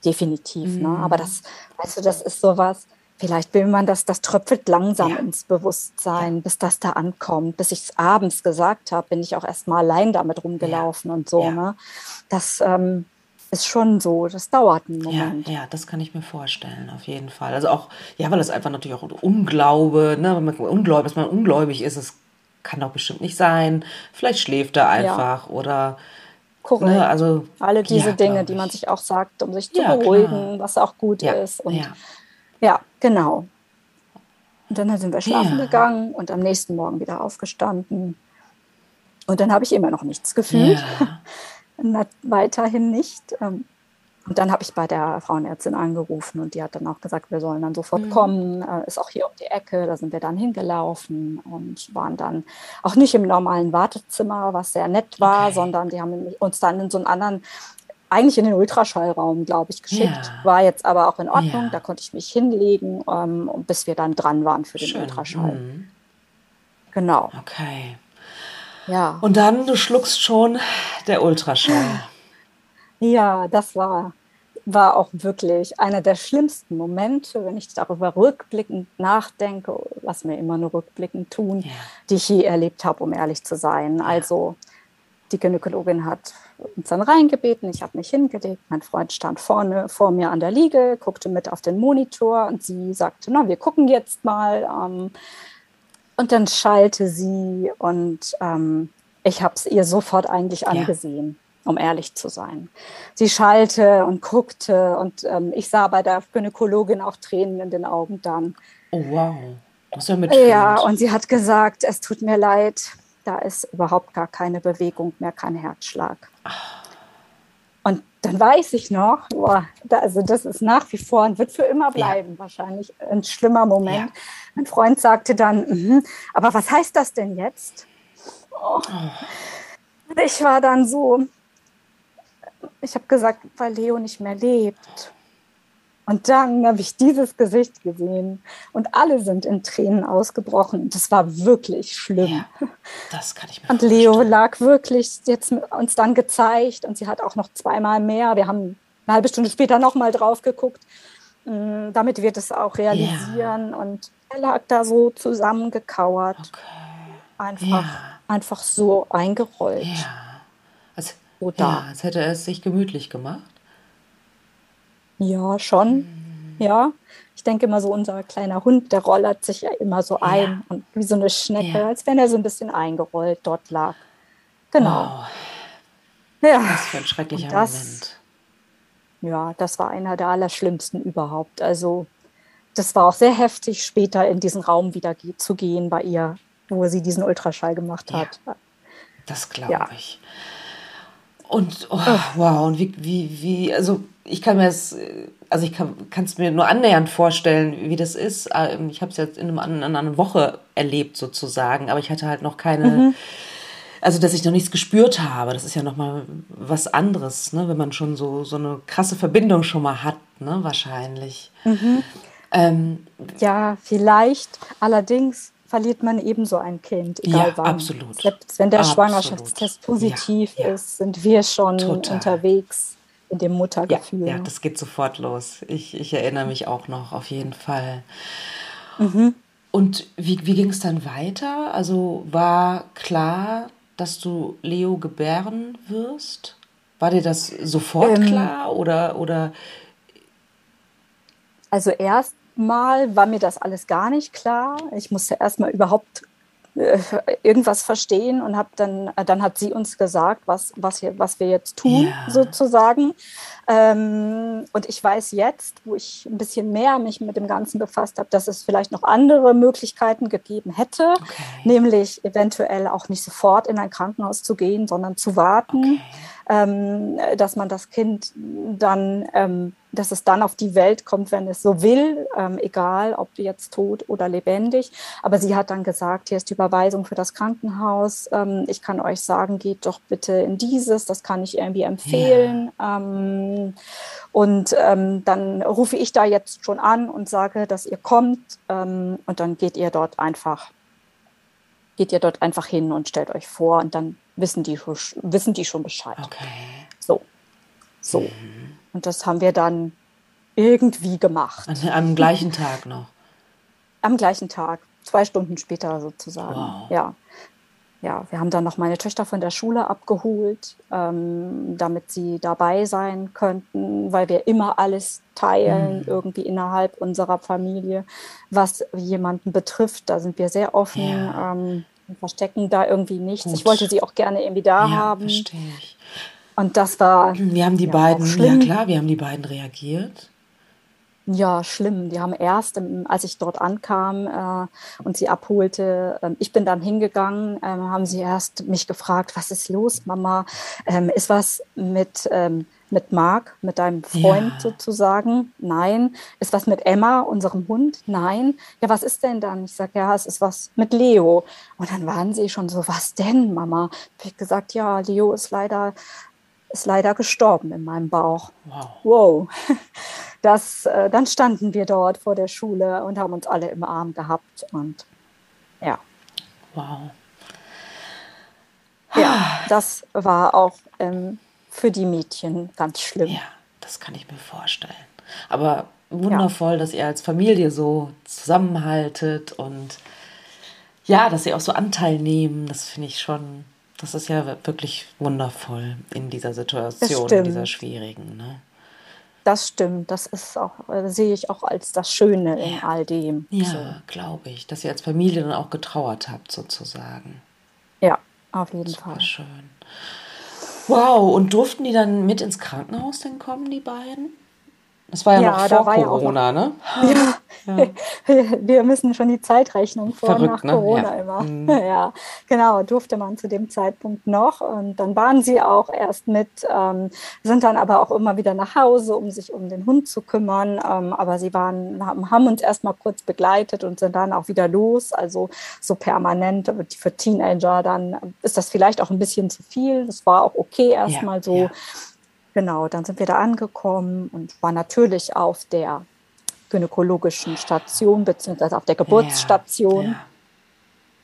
Definitiv. Ne? Mhm. Ne? Aber das, weißt du, das ist sowas, Vielleicht will man das, das tröpfelt langsam ja. ins Bewusstsein, ja. bis das da ankommt. Bis ich es abends gesagt habe, bin ich auch erst mal allein damit rumgelaufen ja. und so. Ne? Das ähm, ist schon so, das dauert einen Moment. Ja, ja, das kann ich mir vorstellen, auf jeden Fall. Also auch, ja, weil es einfach natürlich auch Unglaube, ne, wenn man ungläubig, dass man ungläubig ist, es kann doch bestimmt nicht sein. Vielleicht schläft er einfach oder Korrekt. Ne, also, Alle diese Dinge, die man sich auch sagt, um sich zu beruhigen, klar. was auch gut ist. Und ja, genau. Und dann sind wir schlafen ja. gegangen und am nächsten Morgen wieder aufgestanden. Und dann habe ich immer noch nichts gefühlt. Ja. <laughs> Weiterhin nicht. Ähm, und dann habe ich bei der Frauenärztin angerufen und die hat dann auch gesagt, wir sollen dann sofort mhm. kommen. Äh, ist auch hier um die Ecke. Da sind wir dann hingelaufen und waren dann auch nicht im normalen Wartezimmer, was sehr nett war, okay. sondern die haben uns dann in so einen anderen eigentlich in den Ultraschallraum, glaube ich, geschickt. Ja. War jetzt aber auch in Ordnung. Ja. Da konnte ich mich hinlegen, ähm, bis wir dann dran waren für den Schön. Ultraschall. Mhm. Genau. Okay. Ja. Und dann, du schluckst schon der Ultraschall. Ja, das war, war auch wirklich einer der schlimmsten Momente, wenn ich darüber rückblickend nachdenke, was wir immer nur rückblickend tun, ja. die ich je erlebt habe, um ehrlich zu sein. Also die Gynäkologin hat uns dann reingebeten, ich habe mich hingelegt, mein Freund stand vorne vor mir an der Liege, guckte mit auf den Monitor und sie sagte, na, wir gucken jetzt mal. Ähm, und dann schallte sie und ähm, ich habe es ihr sofort eigentlich angesehen, ja. um ehrlich zu sein. Sie schallte und guckte und ähm, ich sah bei der Gynäkologin auch Tränen in den Augen dann. Oh wow, das ist ja mitfühlend. Ja, und sie hat gesagt, es tut mir leid, da ist überhaupt gar keine Bewegung mehr, kein Herzschlag. Und dann weiß ich noch, boah, da, also das ist nach wie vor und wird für immer bleiben, ja. wahrscheinlich ein schlimmer Moment. Ja. Mein Freund sagte dann, mm, aber was heißt das denn jetzt? Oh. Ich war dann so, ich habe gesagt, weil Leo nicht mehr lebt. Und dann habe ich dieses Gesicht gesehen und alle sind in Tränen ausgebrochen. Das war wirklich schlimm. Ja, das kann ich mir Und Leo vorstellen. lag wirklich jetzt uns dann gezeigt und sie hat auch noch zweimal mehr. Wir haben eine halbe Stunde später nochmal drauf geguckt, mm, damit wir das auch realisieren. Ja. Und er lag da so zusammengekauert. Okay. Einfach, ja. einfach so eingerollt. Ja. Als, so da. als hätte er es sich gemütlich gemacht. Ja, schon. Ja. Ich denke immer so, unser kleiner Hund, der rollert sich ja immer so ein ja. und wie so eine Schnecke, ja. als wenn er so ein bisschen eingerollt dort lag. Genau. Wow. Ja. Was für ein schrecklicher das, Moment. Ja, das war einer der allerschlimmsten überhaupt. Also, das war auch sehr heftig, später in diesen Raum wieder zu gehen bei ihr, wo sie diesen Ultraschall gemacht hat. Ja, das glaube ich. Und oh, wow, und wie, wie, wie, also ich kann mir das, also ich kann es mir nur annähernd vorstellen, wie das ist. Ähm, ich habe es jetzt in, einem, in einer Woche erlebt sozusagen, aber ich hatte halt noch keine, mhm. also dass ich noch nichts gespürt habe. Das ist ja noch mal was anderes, ne? wenn man schon so, so eine krasse Verbindung schon mal hat, ne? wahrscheinlich. Mhm. Ähm, ja, vielleicht. Allerdings verliert man ebenso ein Kind, egal ja, wann. Absolut. Selbst wenn der absolut. Schwangerschaftstest positiv ja, ja. ist, sind wir schon Total. unterwegs in dem Muttergefühl. Ja, ja, das geht sofort los. Ich, ich erinnere mich auch noch, auf jeden Fall. Mhm. Und wie, wie ging es dann weiter? Also war klar, dass du Leo gebären wirst? War dir das sofort ähm, klar oder, oder? Also erstmal war mir das alles gar nicht klar. Ich musste erstmal überhaupt irgendwas verstehen und habe dann, äh, dann hat sie uns gesagt, was, was, hier, was wir jetzt tun, ja. sozusagen. Ähm, und ich weiß jetzt, wo ich ein bisschen mehr mich mit dem Ganzen befasst habe, dass es vielleicht noch andere Möglichkeiten gegeben hätte, okay. nämlich eventuell auch nicht sofort in ein Krankenhaus zu gehen, sondern zu warten, okay. Ähm, dass man das Kind dann ähm, dass es dann auf die Welt kommt, wenn es so will, ähm, egal ob jetzt tot oder lebendig. Aber sie hat dann gesagt, hier ist die Überweisung für das Krankenhaus. Ähm, ich kann euch sagen, geht doch bitte in dieses, das kann ich irgendwie empfehlen. Ja. Ähm, und ähm, dann rufe ich da jetzt schon an und sage, dass ihr kommt und dann geht ihr dort einfach, geht ihr dort einfach hin und stellt euch vor und dann wissen die, wissen die schon Bescheid. Okay. So. So. Mhm. Und das haben wir dann irgendwie gemacht. Also am gleichen Tag noch? Am gleichen Tag, zwei Stunden später sozusagen. Wow. Ja. Ja, wir haben dann noch meine Töchter von der Schule abgeholt, ähm, damit sie dabei sein könnten, weil wir immer alles teilen, mhm. irgendwie innerhalb unserer Familie, was jemanden betrifft. Da sind wir sehr offen. Ja. Ähm, verstecken da irgendwie nichts. Gut. Ich wollte sie auch gerne irgendwie da ja, haben. Verstehe ich. Und das war. Wir haben die ja, beiden, ja klar, wir haben die beiden reagiert. Ja, schlimm. Die haben erst, als ich dort ankam äh, und sie abholte, äh, ich bin dann hingegangen, äh, haben sie erst mich gefragt, was ist los, Mama? Ähm, ist was mit, ähm, mit Marc, mit deinem Freund ja. sozusagen? Nein. Ist was mit Emma, unserem Hund? Nein. Ja, was ist denn dann? Ich sage, ja, es ist was mit Leo. Und dann waren sie schon so, was denn, Mama? Ich habe gesagt, ja, Leo ist leider ist leider gestorben in meinem Bauch. Wow. wow. <laughs> Das, äh, dann standen wir dort vor der Schule und haben uns alle im Arm gehabt und ja. Wow. Ja, das war auch ähm, für die Mädchen ganz schlimm. Ja, das kann ich mir vorstellen. Aber wundervoll, ja. dass ihr als Familie so zusammenhaltet und ja, dass sie auch so Anteil nehmen. Das finde ich schon, das ist ja wirklich wundervoll in dieser Situation, in dieser schwierigen. Ne? Das stimmt, das ist auch, äh, sehe ich auch als das Schöne in all dem. Ja, so. glaube ich, dass ihr als Familie dann auch getrauert habt, sozusagen. Ja, auf jeden Super Fall. schön. Wow, und durften die dann mit ins Krankenhaus denn kommen, die beiden? Das war ja, ja noch vor Corona, ja noch, ne? Ja. <laughs> Wir müssen schon die Zeitrechnung vor Verrückt, und nach ne? Corona immer. Mhm. <laughs> Ja, genau, durfte man zu dem Zeitpunkt noch. Und dann waren sie auch erst mit, ähm, sind dann aber auch immer wieder nach Hause, um sich um den Hund zu kümmern. Ähm, aber sie waren, haben, haben uns erst mal kurz begleitet und sind dann auch wieder los. Also so permanent für Teenager, dann ist das vielleicht auch ein bisschen zu viel. Das war auch okay erstmal so. Genau, dann sind wir da angekommen und war natürlich auf der gynäkologischen Station beziehungsweise auf der Geburtsstation. Ja, ja.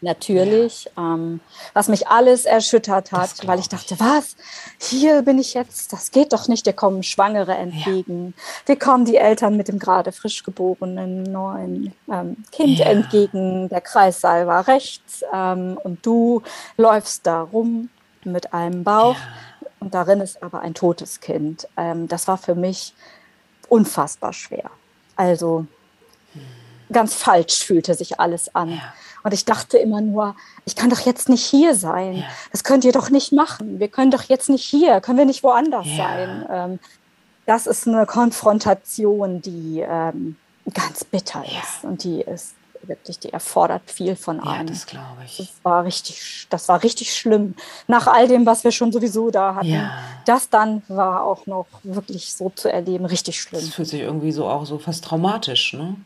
Natürlich, ja. Ähm, was mich alles erschüttert hat, weil ich dachte, was, hier bin ich jetzt, das geht doch nicht, dir kommen Schwangere entgegen, dir kommen die Eltern mit dem gerade frisch geborenen neuen ähm, Kind entgegen, der Kreissaal war rechts ähm, und du läufst da rum mit einem Bauch und darin ist aber ein totes Kind. Ähm, das war für mich unfassbar schwer. Also ganz falsch fühlte sich alles an. Ja. Und ich dachte immer nur, ich kann doch jetzt nicht hier sein. Ja. Das könnt ihr doch nicht machen. Wir können doch jetzt nicht hier, können wir nicht woanders ja. sein. Ähm, das ist eine Konfrontation, die ähm, ganz bitter ist und die ist wirklich, die erfordert viel von einem. Ja, das glaube ich. Das war richtig, das war richtig schlimm. Nach all dem, was wir schon sowieso da hatten, ja. das dann war auch noch wirklich so zu erleben, richtig schlimm. Das fühlt sich irgendwie so auch so fast traumatisch, ne?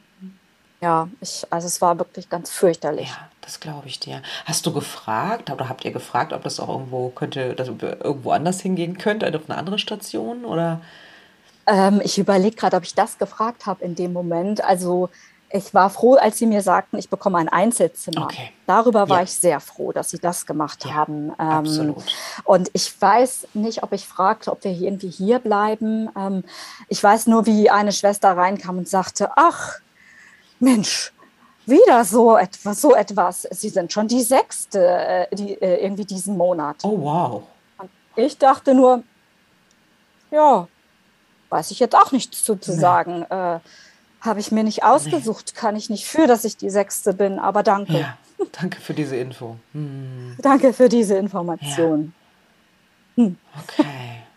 Ja, ich, also es war wirklich ganz fürchterlich. Ja, das glaube ich dir. Hast du gefragt oder habt ihr gefragt, ob das auch irgendwo könnte, dass irgendwo anders hingehen könnte, auf eine andere Station oder? Ähm, ich überlege gerade, ob ich das gefragt habe in dem Moment. Also ich war froh, als Sie mir sagten, ich bekomme ein Einzelzimmer. Okay. Darüber war ja. ich sehr froh, dass Sie das gemacht ja, haben. Ähm, absolut. Und ich weiß nicht, ob ich fragte, ob wir hier irgendwie hier bleiben. Ähm, ich weiß nur, wie eine Schwester reinkam und sagte, ach, Mensch, wieder so etwas, so etwas. Sie sind schon die sechste, äh, die, äh, irgendwie diesen Monat. Oh, wow. Und ich dachte nur, ja, weiß ich jetzt auch nichts zu, zu nee. sagen. Äh, habe ich mir nicht ausgesucht, nee. kann ich nicht für, dass ich die Sechste bin, aber danke. Ja, danke für diese Info. Hm. Danke für diese Information. Ja. Hm. Okay,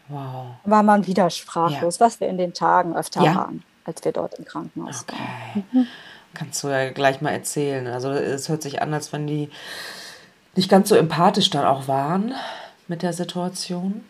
wow. War man wieder sprachlos, ja. was wir in den Tagen öfter waren, als wir dort im Krankenhaus okay. waren. Mhm. Kannst du ja gleich mal erzählen. Also es hört sich an, als wenn die nicht ganz so empathisch dann auch waren mit der Situation.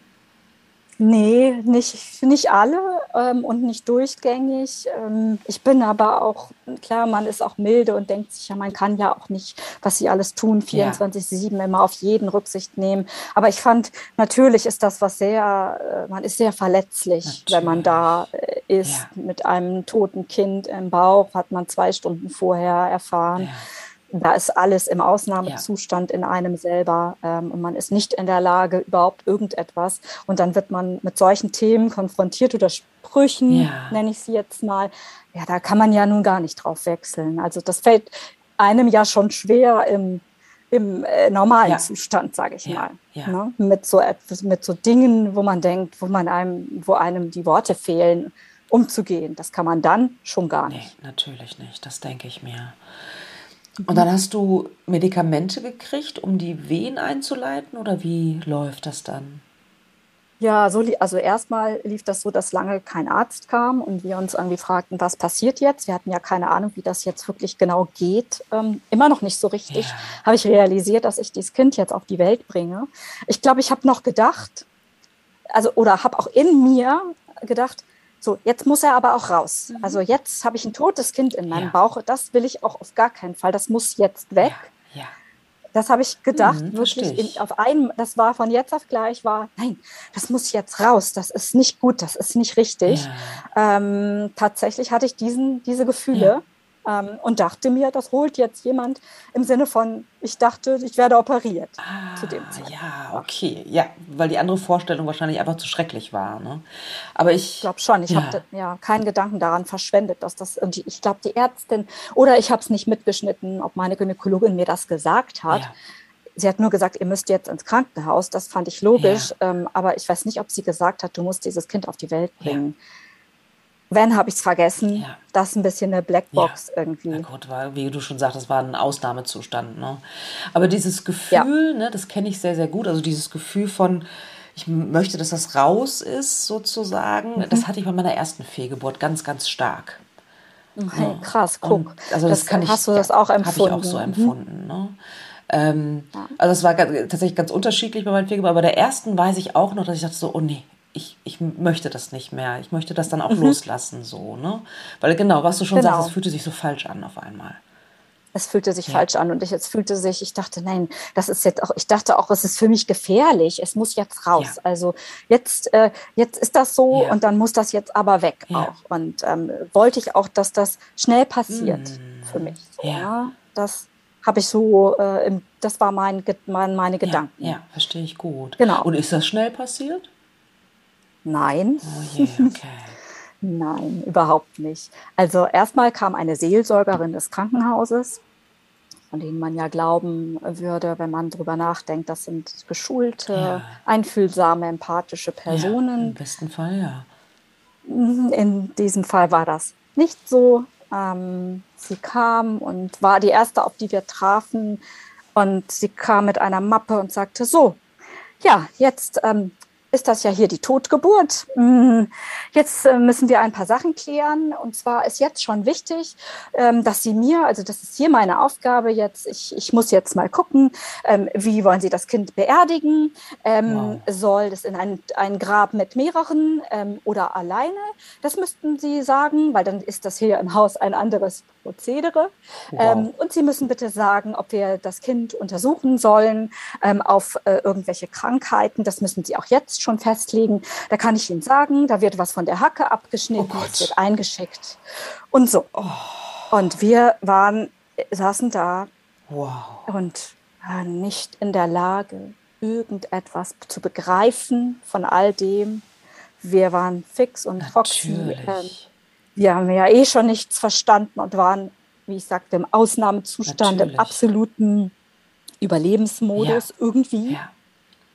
Nee, nicht, nicht alle ähm, und nicht durchgängig. Ähm, ich bin aber auch, klar, man ist auch milde und denkt sich ja, man kann ja auch nicht, was sie alles tun, 24-7 ja. immer auf jeden Rücksicht nehmen. Aber ich fand, natürlich ist das was sehr, äh, man ist sehr verletzlich, natürlich. wenn man da äh, ist ja. mit einem toten Kind im Bauch, hat man zwei Stunden vorher erfahren. Ja da ist alles im Ausnahmezustand ja. in einem selber ähm, und man ist nicht in der Lage, überhaupt irgendetwas. Und dann wird man mit solchen Themen konfrontiert oder Sprüchen, ja. nenne ich sie jetzt mal. Ja, da kann man ja nun gar nicht drauf wechseln. Also das fällt einem ja schon schwer im, im äh, normalen ja. Zustand, sage ich mal. Ne? Mit, so etwas, mit so Dingen, wo man denkt, wo man einem, wo einem die Worte fehlen, umzugehen. Das kann man dann schon gar nicht. Nee, natürlich nicht. Das denke ich mir. Und dann hast du Medikamente gekriegt, um die Wehen einzuleiten oder wie läuft das dann? Ja, so, also erstmal lief das so, dass lange kein Arzt kam und wir uns irgendwie fragten, was passiert jetzt? Wir hatten ja keine Ahnung, wie das jetzt wirklich genau geht. Ähm, immer noch nicht so richtig. Ja. Habe ich realisiert, dass ich dieses Kind jetzt auf die Welt bringe. Ich glaube, ich habe noch gedacht, also oder habe auch in mir gedacht, so, jetzt muss er aber auch raus. Mhm. Also jetzt habe ich ein totes Kind in meinem ja. Bauch. Das will ich auch auf gar keinen Fall. Das muss jetzt weg. Ja. ja. Das habe ich gedacht, mhm, wirklich in, auf einen, das war von jetzt auf gleich, war, nein, das muss jetzt raus, das ist nicht gut, das ist nicht richtig. Ja. Ähm, tatsächlich hatte ich diesen, diese Gefühle ähm, und dachte mir, das holt jetzt jemand im Sinne von, ich dachte, ich werde operiert ah, zu dem Zeitpunkt. Ja, okay. Ja, weil die andere Vorstellung wahrscheinlich einfach zu schrecklich war. Ne? Aber ich, glaube schon, ich ja. habe ja keinen Gedanken daran verschwendet, dass das, und ich glaube, die Ärztin, oder ich habe es nicht mitgeschnitten, ob meine Gynäkologin mir das gesagt hat. Ja. Sie hat nur gesagt, ihr müsst jetzt ins Krankenhaus. Das fand ich logisch. Ja. Ähm, aber ich weiß nicht, ob sie gesagt hat, du musst dieses Kind auf die Welt bringen. Ja. Wenn, habe ich es vergessen. Ja. Das ist ein bisschen eine Blackbox ja. irgendwie. Na gut, war, wie du schon sagst, das war ein Ausnahmezustand. Ne? Aber dieses Gefühl, ja. ne, das kenne ich sehr, sehr gut. Also dieses Gefühl von, ich möchte, dass das raus ist, sozusagen, mhm. das hatte ich bei meiner ersten Fehlgeburt ganz, ganz stark. Hey, krass, guck. Und also das, das kann ich, hast du das auch empfunden? Habe ich auch so mhm. empfunden. Ne? Ähm, also es war tatsächlich ganz unterschiedlich bei meinen Fehlgeburten. Aber bei der ersten weiß ich auch noch, dass ich dachte so, oh nee, ich, ich möchte das nicht mehr. Ich möchte das dann auch mhm. loslassen, so, ne? Weil genau, was du schon genau. sagst, es fühlte sich so falsch an auf einmal. Es fühlte sich ja. falsch an und ich, es fühlte sich, ich dachte, nein, das ist jetzt auch, ich dachte auch, es ist für mich gefährlich, es muss jetzt raus. Ja. Also jetzt, äh, jetzt ist das so ja. und dann muss das jetzt aber weg auch. Und ähm, wollte ich auch, dass das schnell passiert mm. für mich. Ja. Das habe ich so, äh, im, das war mein, mein meine Gedanken. Ja, verstehe ich gut. Genau. Und ist das schnell passiert? Nein. Oh je, okay. <laughs> Nein, überhaupt nicht. Also erstmal kam eine Seelsorgerin des Krankenhauses, von denen man ja glauben würde, wenn man darüber nachdenkt, das sind geschulte, ja. einfühlsame, empathische Personen. Ja, Im besten Fall, ja. In diesem Fall war das nicht so. Ähm, sie kam und war die erste, auf die wir trafen. Und sie kam mit einer Mappe und sagte, so, ja, jetzt ähm, ist das ja hier die Totgeburt. Mm, jetzt äh, müssen wir ein paar Sachen klären. Und zwar ist jetzt schon wichtig, ähm, dass Sie mir, also das ist hier meine Aufgabe jetzt, ich, ich muss jetzt mal gucken, ähm, wie wollen Sie das Kind beerdigen? Ähm, wow. Soll das in ein, ein Grab mit mehreren oder alleine? Das müssten Sie sagen, weil dann ist das hier im Haus ein anderes Prozedere. Wow. und Sie müssen bitte sagen, ob wir das Kind untersuchen sollen auf äh, irgendwelche Krankheiten. Das müssen Sie auch jetzt jetzt schon festlegen. Da kann ich Ihnen sagen, da wird was von der Hacke abgeschnitten, oh es wird eingeschickt und so. Oh. Und wir waren, saßen da wow. und waren nicht in der Lage, irgendetwas zu begreifen von all dem. Wir waren fix und foxy. Ähm, wir haben ja eh schon nichts verstanden und waren, wie ich sagte, im Ausnahmezustand, Natürlich. im absoluten Überlebensmodus ja. irgendwie. Ja.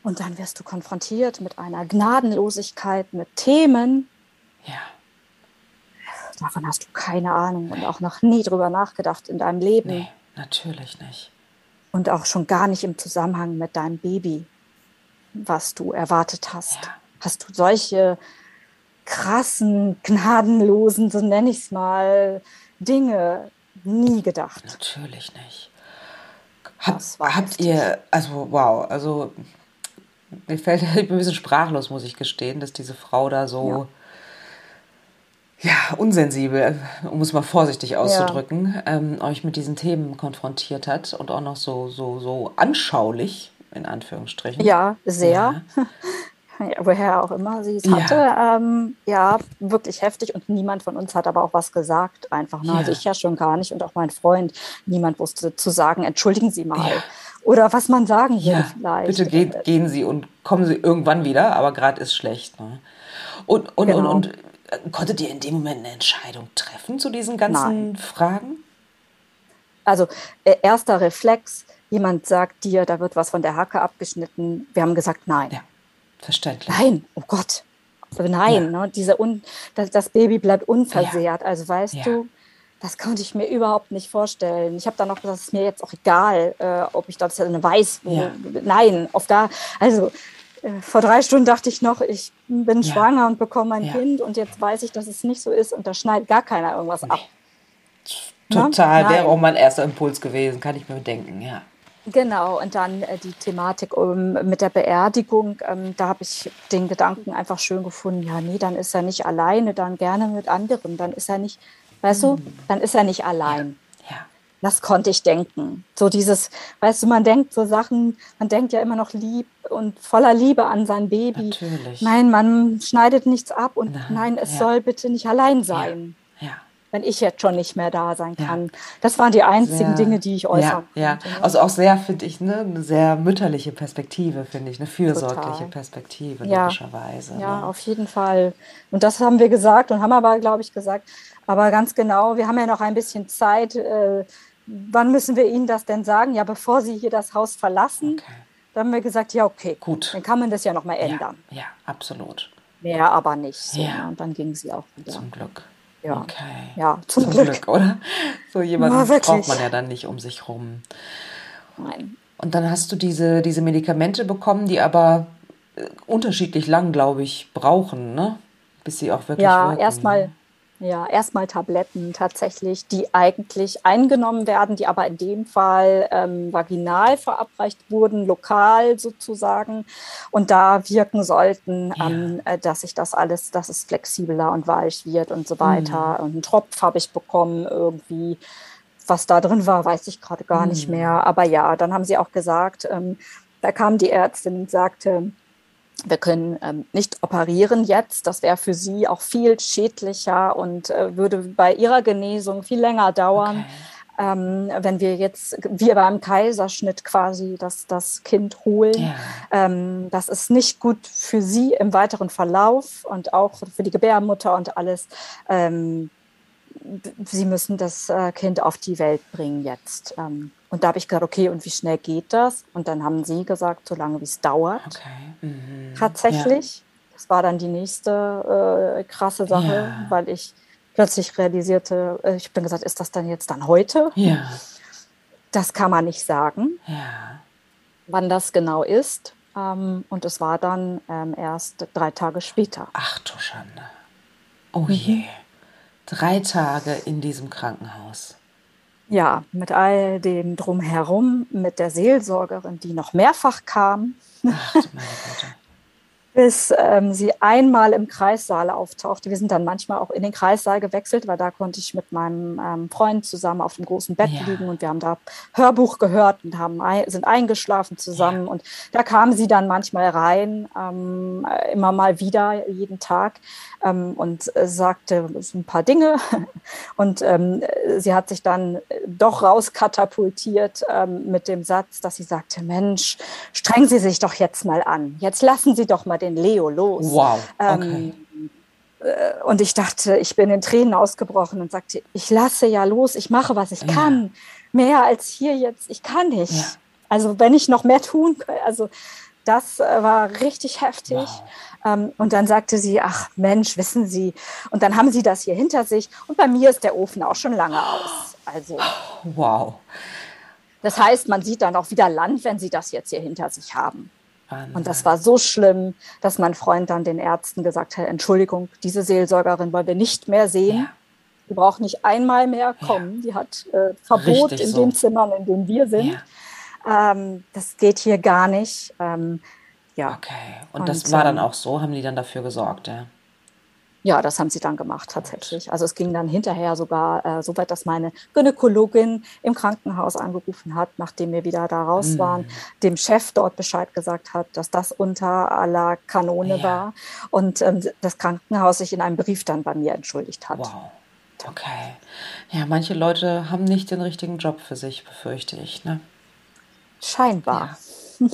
Und dann wirst du konfrontiert mit einer Gnadenlosigkeit, mit Themen. Ja. Davon hast du keine Ahnung und auch noch nie drüber nachgedacht in deinem Leben. Nee, natürlich nicht. Und auch schon gar nicht im Zusammenhang mit deinem Baby, was du erwartet hast. Ja. Hast du solche krassen, gnadenlosen, so nenne ich es mal, Dinge nie gedacht? Natürlich nicht. Hab, habt ihr, also wow, also mir fällt, <laughs> ich bin ein bisschen sprachlos, muss ich gestehen, dass diese Frau da so ja, ja unsensibel, um es mal vorsichtig auszudrücken, ja. ähm, euch mit diesen Themen konfrontiert hat und auch noch so, so, so anschaulich, in Anführungsstrichen. Ja, sehr. Ja. <laughs> woher auch immer sie es hatte. Ja. Ähm, ja. wirklich heftig und niemand von uns hat aber auch was gesagt einfach. Ne? Also ja. Also ich ja schon gar nicht und auch mein Freund. Niemand wusste zu sagen, entschuldigen Sie mal. Ja oder was man sagen will ja, vielleicht. Bitte geht, gehen Sie und kommen Sie irgendwann wieder, aber gerade ist schlecht. Ne? Und, und, genau. und, und äh, konntet ihr in dem Moment eine Entscheidung treffen zu diesen ganzen Nein. Fragen? Also äh, erster Reflex, jemand sagt dir, da wird was von der Hacke abgeschnitten. Wir haben gesagt, nein. Ja, verständlich. Nein, oh Gott. Nein, ja. ne, diese Un das, das Baby bleibt unversehrt. Ja. Also weißt du, das konnte ich mir überhaupt nicht vorstellen. Ich habe dann noch gesagt, es ist mir jetzt auch egal, äh, ob ich das weiß. Ja. Nein, auf da, also äh, vor drei Stunden dachte ich noch, ich bin ja. schwanger und bekomme ein ja. Kind und jetzt weiß ich, dass es nicht so ist und da schneidet gar keiner irgendwas nee. ab. Total, wäre auch mein erster Impuls gewesen, kann ich mir denken, ja. Genau, und dann äh, die Thematik um, mit der Beerdigung, ähm, da habe ich den Gedanken einfach schön gefunden, ja, nee, dann ist er nicht alleine, dann gerne mit anderen, dann ist er nicht Weißt du, dann ist er nicht allein. Ja. Das konnte ich denken. So dieses, weißt du, man denkt so Sachen, man denkt ja immer noch lieb und voller Liebe an sein Baby. Natürlich. Nein, man schneidet nichts ab und nein, nein es ja. soll bitte nicht allein sein. Ja. ja. wenn ich jetzt schon nicht mehr da sein kann. Ja. Das waren die einzigen sehr, Dinge, die ich äußern ja, ja. Konnte, ne? Also auch sehr, finde ich, ne, eine sehr mütterliche Perspektive, finde ich, eine fürsorgliche Total. Perspektive, ja. logischerweise. Ja, ne? auf jeden Fall. Und das haben wir gesagt und haben aber, glaube ich, gesagt, aber ganz genau, wir haben ja noch ein bisschen Zeit. Äh, wann müssen wir Ihnen das denn sagen? Ja, bevor Sie hier das Haus verlassen. Okay. Da haben wir gesagt, ja, okay, gut. Dann kann man das ja noch mal ändern. Ja, ja absolut. Mehr aber nicht. So, ja. Ne? Und dann ging sie auch wieder. Zum Glück. Ja. Okay. Ja, zum, zum Glück. Glück. oder? So jemanden ja, braucht man ja dann nicht um sich rum. Nein. Und dann hast du diese, diese Medikamente bekommen, die aber äh, unterschiedlich lang, glaube ich, brauchen, ne? Bis sie auch wirklich ja, erstmal ja, erstmal Tabletten tatsächlich, die eigentlich eingenommen werden, die aber in dem Fall ähm, vaginal verabreicht wurden, lokal sozusagen, und da wirken sollten, ja. ähm, äh, dass sich das alles, dass es flexibler und weich wird und so weiter. Mhm. Und einen Tropf habe ich bekommen irgendwie. Was da drin war, weiß ich gerade gar mhm. nicht mehr. Aber ja, dann haben sie auch gesagt, ähm, da kam die Ärztin und sagte, wir können ähm, nicht operieren jetzt. Das wäre für sie auch viel schädlicher und äh, würde bei ihrer Genesung viel länger dauern. Okay. Ähm, wenn wir jetzt, wie beim Kaiserschnitt quasi, das, das Kind holen. Ja. Ähm, das ist nicht gut für sie im weiteren Verlauf und auch für die Gebärmutter und alles. Sie müssen das äh, Kind auf die Welt bringen jetzt. Ähm, und da habe ich gesagt, okay, und wie schnell geht das? Und dann haben sie gesagt, so lange wie es dauert. Okay. Mhm. Tatsächlich. Ja. Das war dann die nächste äh, krasse Sache, ja. weil ich plötzlich realisierte, äh, ich bin gesagt, ist das dann jetzt dann heute? Ja. Das kann man nicht sagen, ja. wann das genau ist. Ähm, und es war dann ähm, erst drei Tage später. Ach du Schande. Oh mhm. Drei Tage in diesem Krankenhaus ja, mit all dem drumherum, mit der Seelsorgerin, die noch mehrfach kam. Ach, meine Güte bis ähm, sie einmal im Kreissaal auftauchte. Wir sind dann manchmal auch in den Kreissaal gewechselt, weil da konnte ich mit meinem ähm, Freund zusammen auf dem großen Bett ja. liegen und wir haben da Hörbuch gehört und haben sind eingeschlafen zusammen. Ja. Und da kam sie dann manchmal rein, ähm, immer mal wieder, jeden Tag ähm, und äh, sagte so ein paar Dinge. <laughs> Und ähm, sie hat sich dann doch rauskatapultiert ähm, mit dem Satz, dass sie sagte, Mensch, strengen Sie sich doch jetzt mal an. Jetzt lassen Sie doch mal den Leo los. Wow. Ähm, okay. Ähm, und ich dachte, ich bin in Tränen ausgebrochen und sagte, ich lasse ja los, ich mache, was ich ja. kann. Mehr als hier jetzt, ich kann nicht. Ja. Also wenn ich noch mehr tun könnte, also das äh, war richtig heftig. Wow. Ähm, und dann sagte sie, ach Mensch, wissen Sie, und dann haben Sie das hier hinter sich und bei mir ist der Ofen auch schon lange aus. Also. Wow. Das heißt, man sieht dann auch wieder Land, wenn Sie das jetzt hier hinter sich haben. Und das war so schlimm, dass mein Freund dann den Ärzten gesagt hat, Entschuldigung, diese Seelsorgerin wollen wir nicht mehr sehen. Ja. Die braucht nicht einmal mehr kommen. Ja. Die hat äh, Verbot Richtig in so. den Zimmern, in denen wir sind. Ja. Ähm, das geht hier gar nicht. Ähm, ja. Okay. Und, Und das war dann ähm, auch so, haben die dann dafür gesorgt, ja? Ja, das haben sie dann gemacht tatsächlich. Also es ging dann hinterher sogar äh, so weit, dass meine Gynäkologin im Krankenhaus angerufen hat, nachdem wir wieder da raus mhm. waren, dem Chef dort Bescheid gesagt hat, dass das unter aller Kanone ja. war und ähm, das Krankenhaus sich in einem Brief dann bei mir entschuldigt hat. Wow. Okay. Ja, manche Leute haben nicht den richtigen Job für sich, befürchte ich. Ne? Scheinbar. Ja.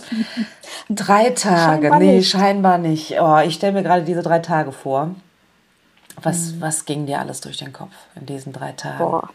drei <laughs> Tage, scheinbar nee, nicht. scheinbar nicht. Oh, ich stelle mir gerade diese drei Tage vor. Was, mhm. was ging dir alles durch den Kopf in diesen drei Tagen? Boah,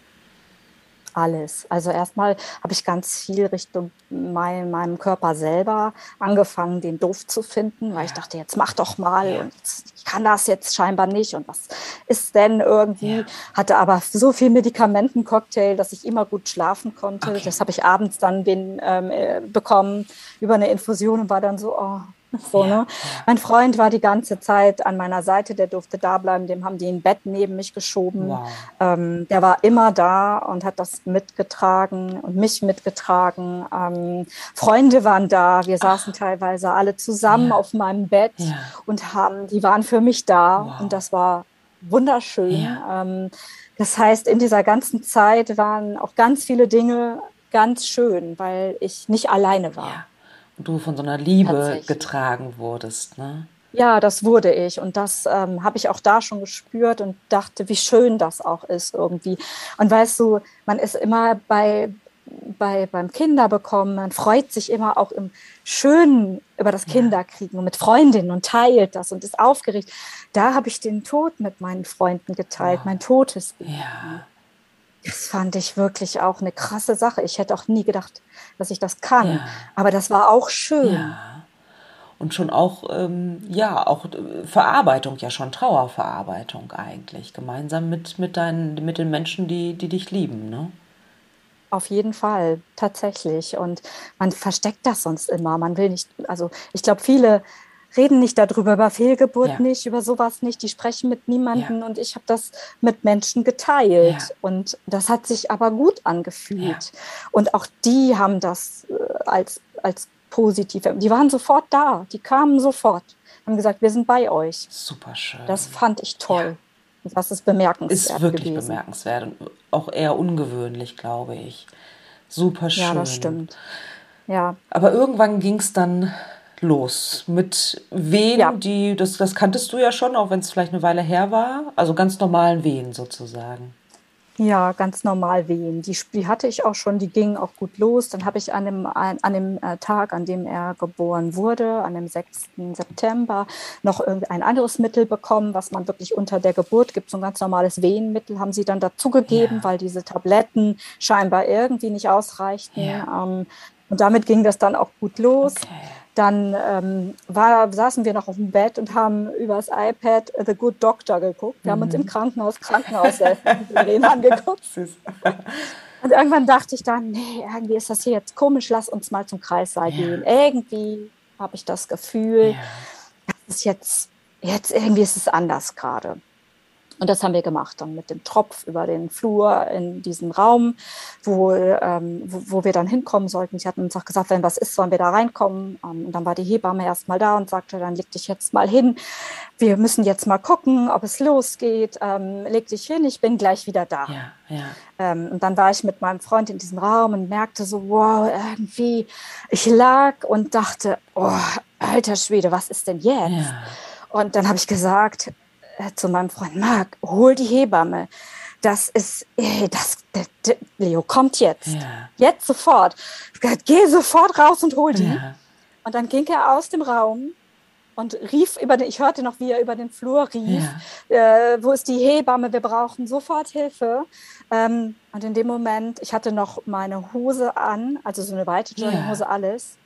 alles. Also erstmal habe ich ganz viel Richtung mein, meinem Körper selber angefangen, den doof zu finden, weil ja. ich dachte, jetzt mach doch mal ja. und ich kann das jetzt scheinbar nicht und was ist denn irgendwie? Ja. Hatte aber so viel Medikamentencocktail, dass ich immer gut schlafen konnte. Okay. Das habe ich abends dann den, ähm, äh, bekommen über eine Infusion und war dann so, oh, <laughs> so, ja, ne? Ja. Mein Freund war die ganze Zeit an meiner Seite, der durfte da bleiben, dem haben die ein Bett neben mich geschoben. Wow. Ähm, der war immer da und hat das mitgetragen und mich mitgetragen. Ähm, Freunde waren da, wir saßen Ach. teilweise alle zusammen ja. auf meinem Bett und haben, die waren für mich da wow. und das war wunderschön. Ähm, das heißt, in dieser ganzen Zeit waren auch ganz viele Dinge ganz schön, weil ich nicht alleine war du von so einer Liebe getragen wurdest. Ne? Ja, das wurde ich. Und das ähm, habe ich auch da schon gespürt und dachte, wie schön das auch ist irgendwie. Und weißt du, man ist immer bei, bei, beim Kinderbekommen, man freut sich immer auch im Schönen über das Kinderkriegen und mit Freundinnen und teilt das und ist aufgeregt. Da habe ich den Tod mit meinen Freunden geteilt, oh. mein Todesbaby. Ja. Das fand ich wirklich auch eine krasse Sache. Ich hätte auch nie gedacht, dass ich das kann. Ja. Aber das war auch schön. Ja und schon auch, ähm, ja, auch äh, Verarbeitung, ja schon Trauerverarbeitung eigentlich, gemeinsam mit, mit, deinen, mit den Menschen, die, die dich lieben, ne? Auf jeden Fall, tatsächlich. Und man versteckt das sonst immer. Man will nicht, also ich glaube, viele reden nicht darüber, über Fehlgeburt ja. nicht, über sowas nicht. Die sprechen mit niemandem ja. und ich habe das mit Menschen geteilt. Ja. Und das hat sich aber gut angefühlt. Und auch die haben das äh, als, als positiv. Die waren sofort da, die kamen sofort, haben gesagt, wir sind bei euch. Super schön. Das fand ich toll. Das ist bemerkenswert. Ist wirklich gewesen. bemerkenswert und auch eher ungewöhnlich, glaube ich. Super schön. Ja, das stimmt. Ja. Aber irgendwann ging es dann los mit Wehen, ja. die, das, das kanntest du ja schon, auch wenn es vielleicht eine Weile her war. Also ganz normalen Wehen sozusagen. Ja, ganz normal wehen. Die, die hatte ich auch schon, die gingen auch gut los. Dann habe ich an dem, an, an dem äh, Tag, an dem er geboren wurde, an dem 6. September, noch ein anderes Mittel bekommen, was man wirklich unter der Geburt gibt. So ein ganz normales Wehenmittel haben sie dann dazugegeben, ja. weil diese Tabletten scheinbar irgendwie nicht ausreichten. Ja. Ähm, und damit ging das dann auch gut los. Okay. Dann ähm, war, saßen wir noch auf dem Bett und haben übers iPad The Good Doctor geguckt. Wir mhm. haben uns im mhm. Krankenhaus Krankenhausserien angeguckt. <laughs> <laughs> Und irgendwann dachte ich dann, nee, irgendwie ist das hier jetzt komisch, lass uns mal zum Kreissaal ja. gehen. Irgendwie habe ich das Gefühl, ja. das ist jetzt, jetzt irgendwie ist es anders gerade. Und das haben wir gemacht, dann mit dem Tropf über den Flur in diesem Raum, wo, ähm, wo, wo, wir dann hinkommen sollten. Sie hatten uns auch gesagt, wenn was ist, sollen wir da reinkommen. Ähm, und dann war die Hebamme erst mal da und sagte, dann leg dich jetzt mal hin. Wir müssen jetzt mal gucken, ob es losgeht. Ähm, leg dich hin, ich bin gleich wieder da. Ja, ja. Ähm, und dann war ich mit meinem Freund in diesem Raum und merkte so, wow, irgendwie, ich lag und dachte, oh, alter Schwede, was ist denn jetzt? Ja. Und dann habe ich gesagt, zu meinem Freund Marc, hol die Hebamme. Das ist, ey, das, das, das, Leo kommt jetzt. Ja. Jetzt sofort. Geh sofort raus und hol die. Ja. Und dann ging er aus dem Raum und rief über den, ich hörte noch, wie er über den Flur rief, ja. äh, wo ist die Hebamme, wir brauchen sofort Hilfe. Ähm, und in dem Moment, ich hatte noch meine Hose an, also so eine weite Jogginghose, alles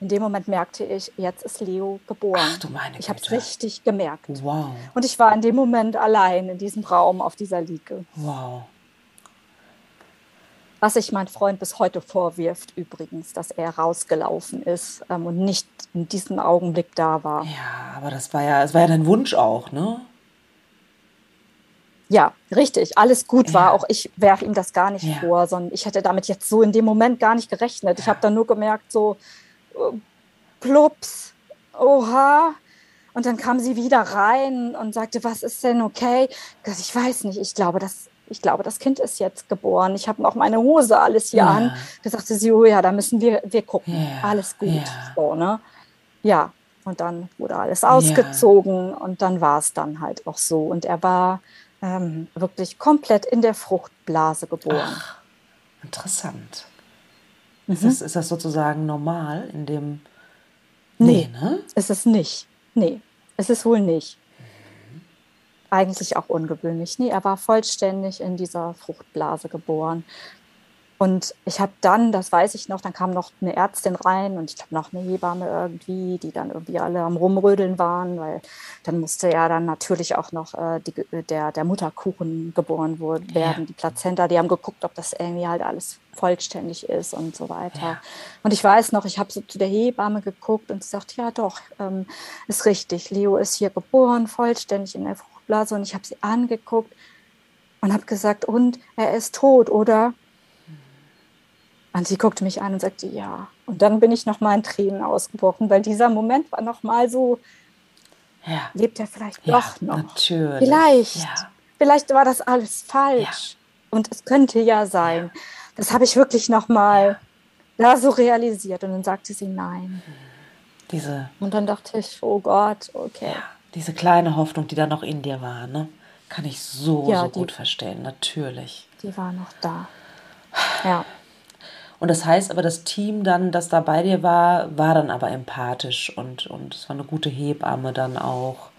in dem Moment merkte ich, jetzt ist Leo geboren. Ach, du meine ich habe es richtig gemerkt. Wow. Und ich war in dem Moment allein in diesem Raum auf dieser Liege. Wow. Was sich mein Freund bis heute vorwirft, übrigens, dass er rausgelaufen ist ähm, und nicht in diesem Augenblick da war. Ja, aber das war ja, das war ja dein Wunsch auch, ne? Ja, richtig. Alles gut ja. war. Auch ich werfe ihm das gar nicht ja. vor, sondern ich hätte damit jetzt so in dem Moment gar nicht gerechnet. Ja. Ich habe dann nur gemerkt, so, plups, oha. Und dann kam sie wieder rein und sagte, was ist denn okay? Ich weiß nicht, ich glaube, das, ich glaube, das Kind ist jetzt geboren. Ich habe auch meine Hose alles hier ja. an. Da sagte sie, oh ja, da müssen wir, wir gucken. Ja. Alles gut. Ja. So, ne? ja, und dann wurde alles ausgezogen und dann war es dann halt auch so. Und er war ähm, wirklich komplett in der Fruchtblase geboren. Ach, interessant. Mhm. Ist, das, ist das sozusagen normal in dem. Nee, nee ne? ist es nicht. Nee, ist es wohl nicht. Mhm. Eigentlich auch ungewöhnlich. Nee, er war vollständig in dieser Fruchtblase geboren. Und ich habe dann, das weiß ich noch, dann kam noch eine Ärztin rein und ich glaube noch eine Hebamme irgendwie, die dann irgendwie alle am Rumrödeln waren, weil dann musste ja dann natürlich auch noch äh, die, der, der Mutterkuchen geboren werden, ja. die Plazenta. Die haben geguckt, ob das irgendwie halt alles vollständig ist und so weiter. Ja. Und ich weiß noch, ich habe so zu der Hebamme geguckt und sie sagt, ja doch, ähm, ist richtig, Leo ist hier geboren, vollständig in der Fruchtblase. Und ich habe sie angeguckt und habe gesagt, und er ist tot, oder? Und sie guckte mich an und sagte, ja. Und dann bin ich noch mal in Tränen ausgebrochen, weil dieser Moment war noch mal so, ja. lebt er vielleicht ja, doch noch. Natürlich. Vielleicht, ja. vielleicht war das alles falsch. Und es könnte ja sein. Das habe ich wirklich noch mal da so realisiert. Und dann sagte sie, nein. Diese. Und dann dachte ich, oh Gott, okay. Ja, diese kleine Hoffnung, die da noch in dir war, ne? Kann ich so, ja, so die, gut verstehen, natürlich. Die war noch da. Ja. Und das heißt aber, das Team dann, das da bei dir war, war dann aber empathisch und, und es war eine gute Hebamme dann auch.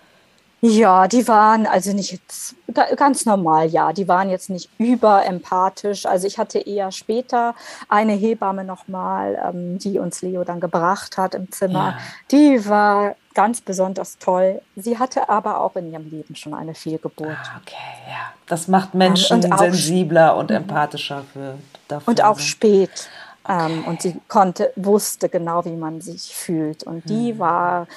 Ja, die waren also nicht jetzt ganz normal, ja. Die waren jetzt nicht überempathisch. Also ich hatte eher später eine Hebamme nochmal, ähm, die uns Leo dann gebracht hat im Zimmer. Ja. Die war ganz besonders toll. Sie hatte aber auch in ihrem Leben schon eine Fehlgeburt. Ah, okay, ja. Das macht Menschen und sensibler und empathischer für dafür. Und auch spät. Okay. Ähm, und sie konnte, wusste genau, wie man sich fühlt. Und die hm. war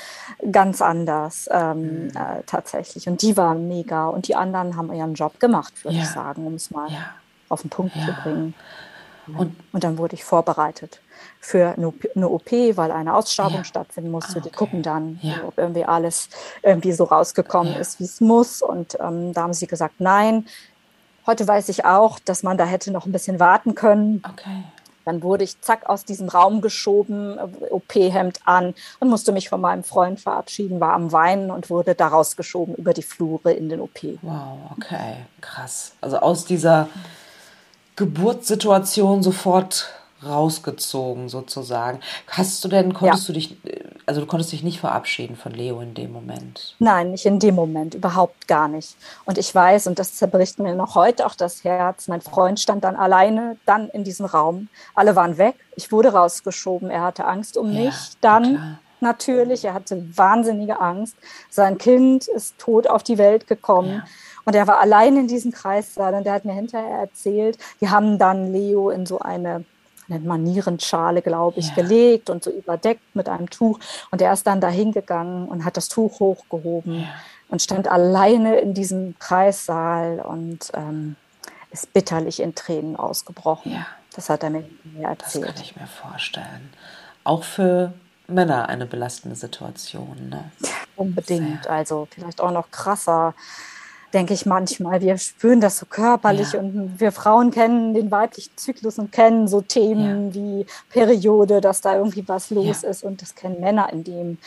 ganz anders ähm, hm. äh, tatsächlich. Und die war mega. Und die anderen haben ihren Job gemacht, würde ja. ich sagen, um es mal ja. auf den Punkt ja. zu bringen. Und, und dann wurde ich vorbereitet für eine OP, weil eine Ausschabung ja. stattfinden musste. Ah, okay. Die gucken dann, ja. ob irgendwie alles irgendwie so rausgekommen ja. ist, wie es muss. Und ähm, da haben sie gesagt, nein. Heute weiß ich auch, dass man da hätte noch ein bisschen warten können. Okay. Dann wurde ich zack aus diesem Raum geschoben, OP-Hemd an und musste mich von meinem Freund verabschieden, war am Weinen und wurde da rausgeschoben über die Flure in den OP. Wow, okay, krass. Also aus dieser Geburtssituation sofort rausgezogen sozusagen. Hast du denn, konntest ja. du dich, also du konntest dich nicht verabschieden von Leo in dem Moment? Nein, nicht in dem Moment, überhaupt gar nicht. Und ich weiß, und das zerbricht mir noch heute auch das Herz, mein Freund stand dann alleine dann in diesem Raum. Alle waren weg, ich wurde rausgeschoben, er hatte Angst um ja, mich. Dann klar. natürlich, er hatte wahnsinnige Angst. Sein Kind ist tot auf die Welt gekommen. Ja. Und er war allein in diesem Kreissaal und der hat mir hinterher erzählt, die haben dann Leo in so eine nennt man Nierenschale, glaube ich, ja. gelegt und so überdeckt mit einem Tuch. Und er ist dann da hingegangen und hat das Tuch hochgehoben ja. und stand alleine in diesem Kreissaal und ähm, ist bitterlich in Tränen ausgebrochen. Ja. Das hat er mir erzählt. Das kann ich mir vorstellen. Auch für Männer eine belastende Situation. Ne? <laughs> Unbedingt. Sehr. Also vielleicht auch noch krasser denke ich manchmal. Wir spüren das so körperlich ja. und wir Frauen kennen den weiblichen Zyklus und kennen so Themen ja. wie Periode, dass da irgendwie was los ja. ist und das kennen Männer in dem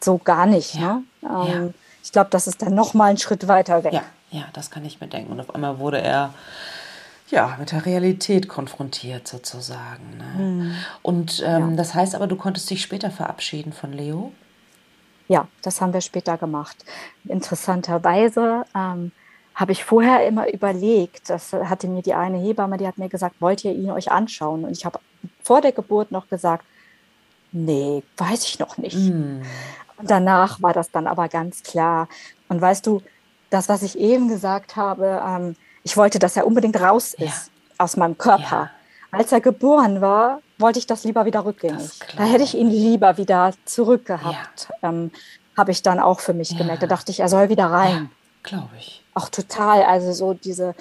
so gar nicht. Ne? Ähm, ich glaube, das ist dann noch mal einen Schritt weiter weg. Ja, ja, das kann ich mir denken. Und auf einmal wurde er ja, mit der Realität konfrontiert sozusagen. Ne? Mhm. Und ähm, das heißt aber, du konntest dich später verabschieden von Leo? Ja, das haben wir später gemacht. Interessanterweise ähm, habe ich vorher immer überlegt, das hatte mir die eine Hebamme, die hat mir gesagt, wollt ihr ihn euch anschauen? Und ich habe vor der Geburt noch gesagt, nee, weiß ich noch nicht. Mm. Und danach war das dann aber ganz klar. Und weißt du, das, was ich eben gesagt habe, ähm, ich wollte, dass er unbedingt raus ist ja. aus meinem Körper. Ja. Als er geboren war, wollte ich das lieber wieder rückgängig. Da hätte ich ihn lieber wieder zurückgehabt. Ja. Ähm, Habe ich dann auch für mich ja. gemerkt. Da dachte ich, er soll wieder rein. Ja, Glaube ich. Auch total. Also so diese,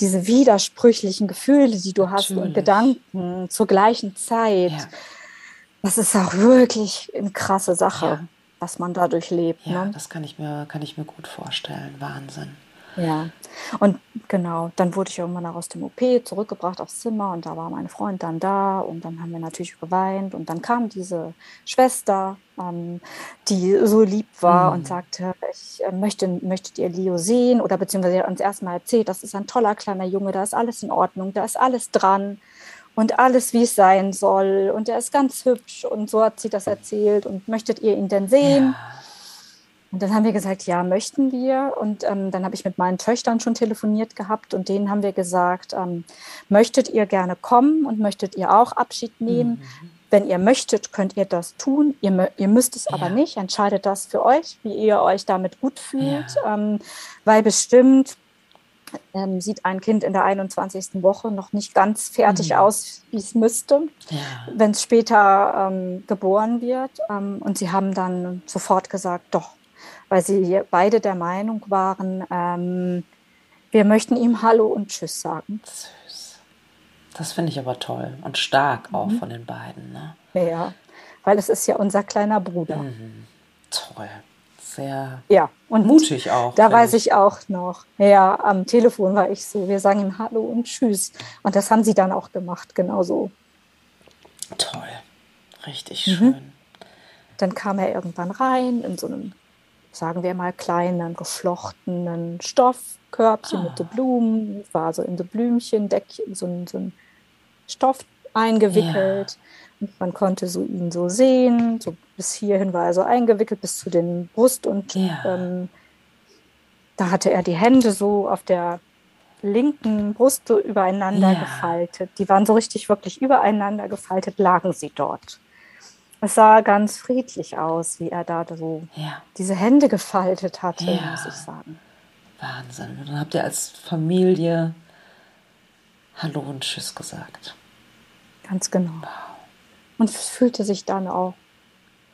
diese widersprüchlichen Gefühle, die du Natürlich. hast und Gedanken zur gleichen Zeit. Das ist auch wirklich eine krasse Sache, was man dadurch lebt. Ja, ne? das kann ich, mir, kann ich mir gut vorstellen. Wahnsinn. Ja, und genau, dann wurde ich irgendwann auch aus dem OP zurückgebracht aufs Zimmer und da war mein Freund dann da und dann haben wir natürlich geweint und dann kam diese Schwester, ähm, die so lieb war mhm. und sagte, ich äh, möchte, möchtet ihr Leo sehen oder beziehungsweise uns erstmal erzählt, das ist ein toller kleiner Junge, da ist alles in Ordnung, da ist alles dran und alles, wie es sein soll und er ist ganz hübsch und so hat sie das erzählt und möchtet ihr ihn denn sehen? Ja. Und dann haben wir gesagt, ja, möchten wir. Und ähm, dann habe ich mit meinen Töchtern schon telefoniert gehabt und denen haben wir gesagt, ähm, möchtet ihr gerne kommen und möchtet ihr auch Abschied nehmen? Mhm. Wenn ihr möchtet, könnt ihr das tun. Ihr, ihr müsst es ja. aber nicht. Entscheidet das für euch, wie ihr euch damit gut fühlt. Ja. Ähm, weil bestimmt ähm, sieht ein Kind in der 21. Woche noch nicht ganz fertig mhm. aus, wie es müsste, ja. wenn es später ähm, geboren wird. Ähm, und sie haben dann sofort gesagt, doch, weil sie beide der Meinung waren, ähm, wir möchten ihm Hallo und Tschüss sagen. Süß. Das finde ich aber toll und stark auch mhm. von den beiden. Ne? Ja, weil es ist ja unser kleiner Bruder. Mhm. Toll. Sehr ja, und mutig auch. Da weiß ich. ich auch noch. Ja, am Telefon war ich so, wir sagen ihm Hallo und Tschüss. Und das haben sie dann auch gemacht, genauso. Toll. Richtig mhm. schön. dann kam er irgendwann rein in so einem, sagen wir mal, kleinen, geflochtenen Stoffkörbchen ah. mit den Blumen, war so in so Blümchendeckchen, so ein, so ein Stoff eingewickelt. Ja. Und man konnte so ihn so sehen. So bis hierhin war er so eingewickelt, bis zu den Brust. Und ja. ähm, da hatte er die Hände so auf der linken Brust so übereinander ja. gefaltet. Die waren so richtig wirklich übereinander gefaltet, lagen sie dort. Es sah ganz friedlich aus, wie er da so ja. diese Hände gefaltet hatte, ja. muss ich sagen. Wahnsinn. Und dann habt ihr als Familie Hallo und Tschüss gesagt. Ganz genau. Wow. Und es fühlte sich dann auch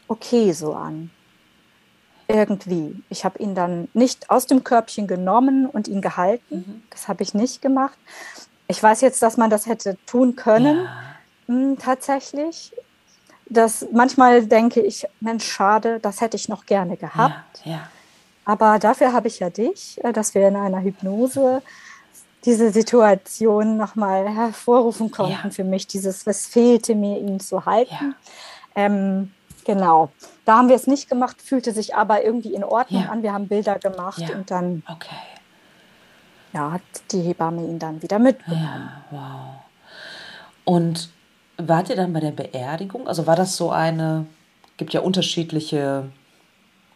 okay so an. Irgendwie. Ich habe ihn dann nicht aus dem Körbchen genommen und ihn gehalten. Mhm. Das habe ich nicht gemacht. Ich weiß jetzt, dass man das hätte tun können, ja. hm, tatsächlich. Das, manchmal denke ich, Mensch, schade, das hätte ich noch gerne gehabt. Ja, ja. Aber dafür habe ich ja dich, äh, dass wir in einer Hypnose diese Situation nochmal hervorrufen konnten ja. für mich. Dieses, was fehlte mir, ihn zu halten. Ähm, genau. Da haben wir es nicht gemacht, fühlte sich aber irgendwie in Ordnung an. Wir haben Bilder gemacht und dann okay. ja, hat die Hebamme ihn dann wieder mitgenommen. Ja, wow. Und wart ihr dann bei der Beerdigung? Also war das so eine, gibt ja unterschiedliche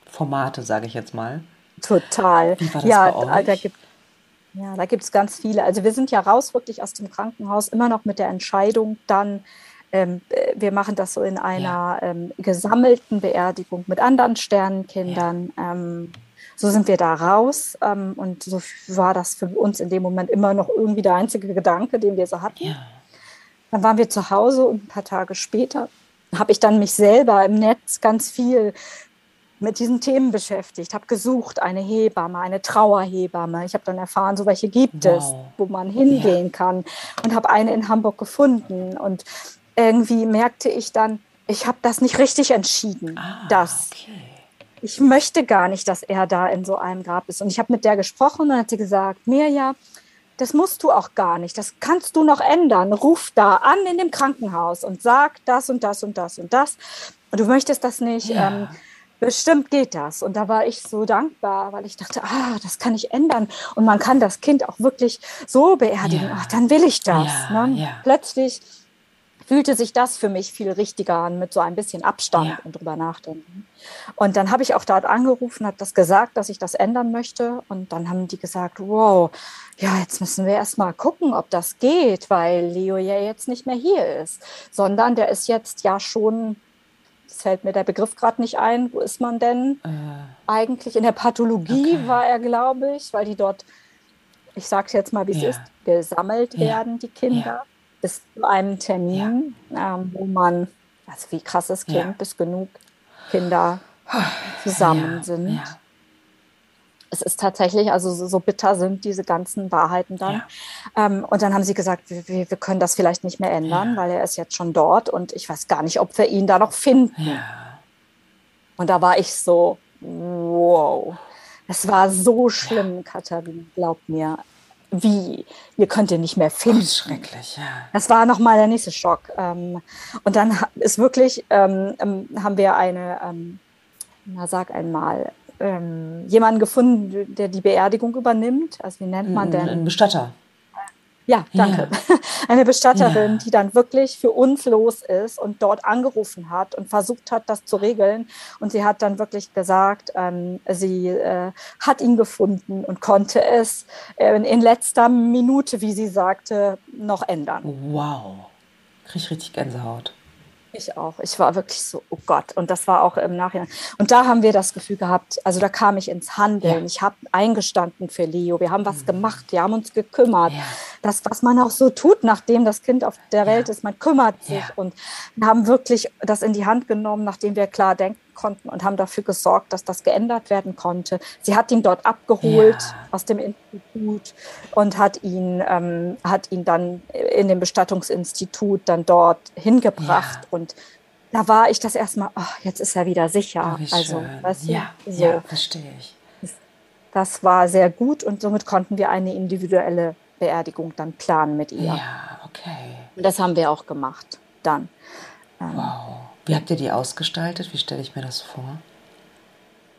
Formate, sage ich jetzt mal. Total. Wie war das ja, bei euch? da gibt ja, da gibt es ganz viele. Also wir sind ja raus wirklich aus dem Krankenhaus, immer noch mit der Entscheidung dann, ähm, äh, wir machen das so in einer ja. ähm, gesammelten Beerdigung mit anderen Sternenkindern. Ja. Ähm, so sind wir da raus ähm, und so war das für uns in dem Moment immer noch irgendwie der einzige Gedanke, den wir so hatten. Ja. Dann waren wir zu Hause und ein paar Tage später habe ich dann mich selber im Netz ganz viel mit diesen Themen beschäftigt, habe gesucht, eine Hebamme, eine Trauerhebamme. Ich habe dann erfahren, so welche gibt wow. es, wo man hingehen ja. kann und habe eine in Hamburg gefunden. Und irgendwie merkte ich dann, ich habe das nicht richtig entschieden, ah, dass okay. ich möchte gar nicht, dass er da in so einem Grab ist. Und ich habe mit der gesprochen und hat sie gesagt, Mirja, das musst du auch gar nicht, das kannst du noch ändern. Ruf da an in dem Krankenhaus und sag das und das und das und das. Und du möchtest das nicht. Ja. Ähm, bestimmt geht das. Und da war ich so dankbar, weil ich dachte, ah, das kann ich ändern. Und man kann das Kind auch wirklich so beerdigen. Ja. Ach, dann will ich das. Ja, ne? Plötzlich fühlte sich das für mich viel richtiger an, mit so ein bisschen Abstand ja. und drüber nachdenken. Und dann habe ich auch dort angerufen, habe das gesagt, dass ich das ändern möchte. Und dann haben die gesagt, wow, ja, jetzt müssen wir erst mal gucken, ob das geht, weil Leo ja jetzt nicht mehr hier ist, sondern der ist jetzt ja schon Jetzt fällt mir der Begriff gerade nicht ein. Wo ist man denn? Äh, Eigentlich in der Pathologie okay. war er, glaube ich, weil die dort, ich sage es jetzt mal, wie es ja. ist, gesammelt ja. werden, die Kinder. Bis zu einem Termin, ähm, wo man, also wie krass es klingt, bis genug Kinder zusammen sind es ist tatsächlich, also so, bitter sind diese ganzen Wahrheiten dann. Ja. Ähm, und dann haben sie gesagt, wir, wir, können das vielleicht nicht mehr ändern, ja. weil er ist jetzt schon dort und ich weiß gar nicht, ob wir ihn da noch finden. Ja. Und da war ich so, wow. Es war so schlimm, Katharina, glaub mir. Wie? Ihr könnt ihn nicht mehr finden. Oh, schrecklich, ja. Das war nochmal der nächste Schock. Ähm, und dann ist wirklich, ähm, ähm, haben wir eine, na sag einmal, jemanden gefunden, der die Beerdigung übernimmt. Also wie nennt man denn? Ein Bestatter. Ja, danke. Ja. Eine Bestatterin, ja. die dann wirklich für uns los ist und dort angerufen hat und versucht hat, das zu regeln. Und sie hat dann wirklich gesagt, ähm, sie äh, hat ihn gefunden und konnte es äh, in letzter Minute, wie sie sagte, noch ändern. Wow. Krieg ich richtig Gänsehaut. Ich auch. Ich war wirklich so, oh Gott. Und das war auch im Nachhinein. Und da haben wir das Gefühl gehabt, also da kam ich ins Handeln. Ja. Ich habe eingestanden für Leo. Wir haben was mhm. gemacht. Wir haben uns gekümmert. Ja. Das, was man auch so tut, nachdem das Kind auf der Welt ja. ist, man kümmert sich. Und wir haben wirklich das in die Hand genommen, nachdem wir klar denken konnten und haben dafür gesorgt, dass das geändert werden konnte. Sie hat ihn dort abgeholt ja. aus dem Institut und hat ihn, ähm, hat ihn dann in dem Bestattungsinstitut dann dort hingebracht. Ja. Und da war ich das erstmal, oh, jetzt ist er wieder sicher. Oh, also, weißt du, ja, so. ja, verstehe ich. Das war sehr gut und somit konnten wir eine individuelle Beerdigung dann planen mit ihr. Ja, okay. Und das haben wir auch gemacht dann. Ähm, wow. Wie habt ihr die ausgestaltet? Wie stelle ich mir das vor?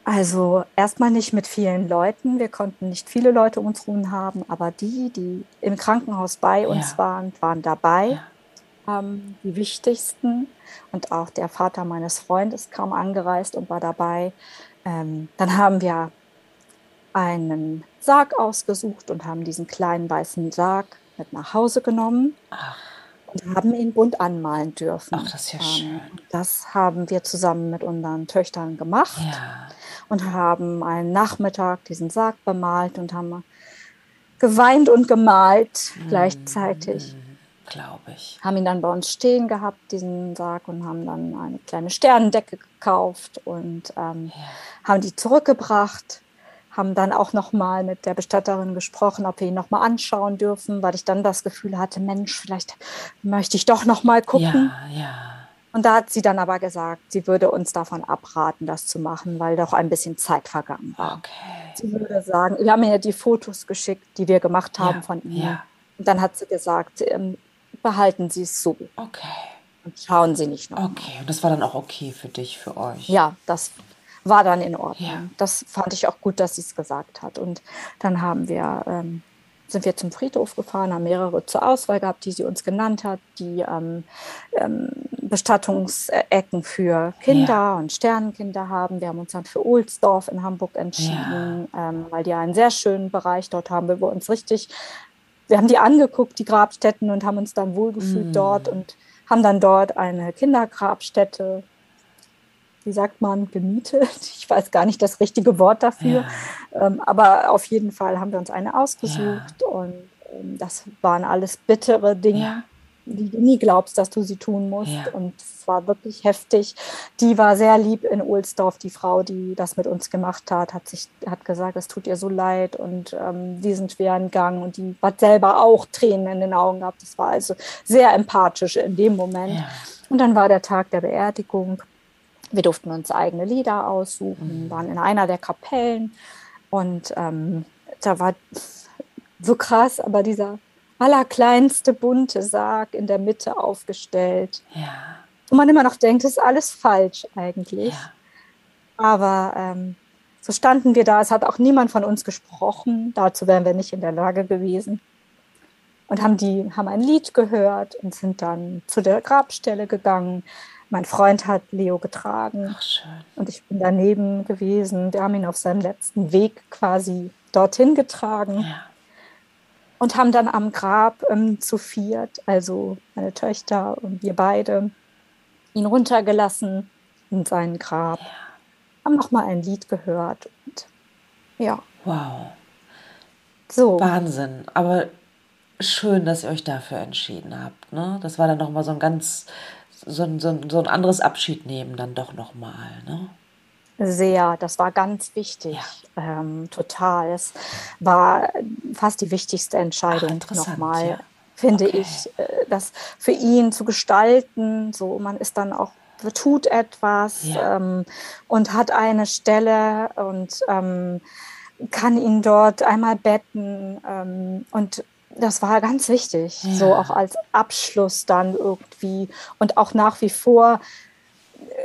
Also erstmal nicht mit vielen Leuten. Wir konnten nicht viele Leute um uns ruhen haben, aber die, die im Krankenhaus bei uns ja. waren, waren dabei. Ja. Ähm, die wichtigsten. Und auch der Vater meines Freundes kam angereist und war dabei. Ähm, dann haben wir einen Sarg ausgesucht und haben diesen kleinen weißen Sarg mit nach Hause genommen. Ach und haben ihn bunt anmalen dürfen. Ach, das ist ja ähm, schön. Das haben wir zusammen mit unseren Töchtern gemacht ja. und haben einen Nachmittag diesen Sarg bemalt und haben geweint und gemalt mm, gleichzeitig. Glaube ich. Haben ihn dann bei uns stehen gehabt, diesen Sarg, und haben dann eine kleine Sternendecke gekauft und ähm, ja. haben die zurückgebracht haben dann auch noch mal mit der Bestatterin gesprochen, ob wir ihn noch mal anschauen dürfen, weil ich dann das Gefühl hatte, Mensch, vielleicht möchte ich doch noch mal gucken. Ja, ja. Und da hat sie dann aber gesagt, sie würde uns davon abraten, das zu machen, weil doch ein bisschen Zeit vergangen war. Okay. Sie würde sagen, wir haben ja die Fotos geschickt, die wir gemacht haben ja, von. Ja. Und dann hat sie gesagt, ähm, behalten Sie es so. Okay. Und schauen Sie nicht noch. Okay, und das war dann auch okay für dich, für euch. Ja, das war dann in Ordnung. Ja. Das fand ich auch gut, dass sie es gesagt hat. Und dann haben wir, ähm, sind wir zum Friedhof gefahren, haben mehrere zur Auswahl gehabt, die sie uns genannt hat, die ähm, ähm, Bestattungsecken für Kinder ja. und Sternenkinder haben. Wir haben uns dann für Ohlsdorf in Hamburg entschieden, ja. ähm, weil die einen sehr schönen Bereich dort haben, wo wir uns richtig, wir haben die angeguckt, die Grabstätten, und haben uns dann wohlgefühlt mm. dort und haben dann dort eine Kindergrabstätte wie sagt man, gemietet. <laughs> Ich weiß gar nicht das richtige Wort dafür. Ja. Ähm, aber auf jeden Fall haben wir uns eine ausgesucht ja. und ähm, das waren alles bittere Dinge, ja. die du nie glaubst, dass du sie tun musst. Und es war wirklich heftig. Die war sehr lieb in Ohlsdorf, die Frau, die das mit uns gemacht hat, hat sich, hat gesagt, es tut ihr so leid und ähm, diesen schweren Gang und die hat selber auch Tränen in den Augen gehabt. Das war also sehr empathisch in dem Moment. Und dann war der Tag der Beerdigung. Wir durften uns eigene Lieder aussuchen, mhm. waren in einer der Kapellen und ähm, da war so krass, aber dieser allerkleinste bunte Sarg in der Mitte aufgestellt. Ja. Und man immer noch denkt, das ist alles falsch eigentlich. Ja. Aber ähm, so standen wir da, es hat auch niemand von uns gesprochen, dazu wären wir nicht in der Lage gewesen. Und haben, die, haben ein Lied gehört und sind dann zu der Grabstelle gegangen, mein Freund hat Leo getragen Ach, schön. und ich bin daneben gewesen. Wir haben ihn auf seinem letzten Weg quasi dorthin getragen ja. und haben dann am Grab ähm, zu viert, also meine Töchter und wir beide, ihn runtergelassen in sein Grab. Ja. Haben noch mal ein Lied gehört und ja. Wow. So. Wahnsinn. Aber schön, dass ihr euch dafür entschieden habt. Ne? Das war dann noch mal so ein ganz so ein, so ein, so ein anderes Abschied nehmen dann doch nochmal. Ne? Sehr, das war ganz wichtig, ja. ähm, total. Es war fast die wichtigste Entscheidung nochmal, ja. finde okay. ich, äh, das für ihn zu gestalten. So, man ist dann auch tut etwas ja. ähm, und hat eine Stelle und ähm, kann ihn dort einmal betten ähm, und das war ganz wichtig, ja. so auch als Abschluss dann irgendwie und auch nach wie vor.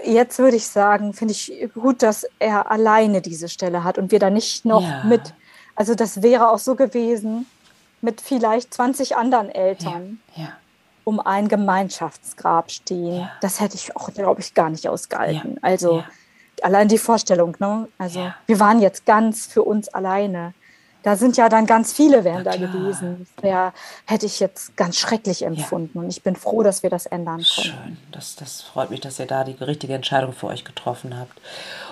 Jetzt würde ich sagen, finde ich gut, dass er alleine diese Stelle hat und wir da nicht noch ja. mit, also das wäre auch so gewesen, mit vielleicht 20 anderen Eltern ja. um ein Gemeinschaftsgrab stehen. Das hätte ich auch, glaube ich, gar nicht ausgehalten. Also allein die Vorstellung, ne? Also wir waren jetzt ganz für uns alleine da sind ja dann ganz viele wären da gewesen. Das hätte ich jetzt ganz schrecklich empfunden. Ja. Und ich bin froh, dass wir das ändern konnten. Schön. Das, das freut mich, dass ihr da die richtige Entscheidung für euch getroffen habt.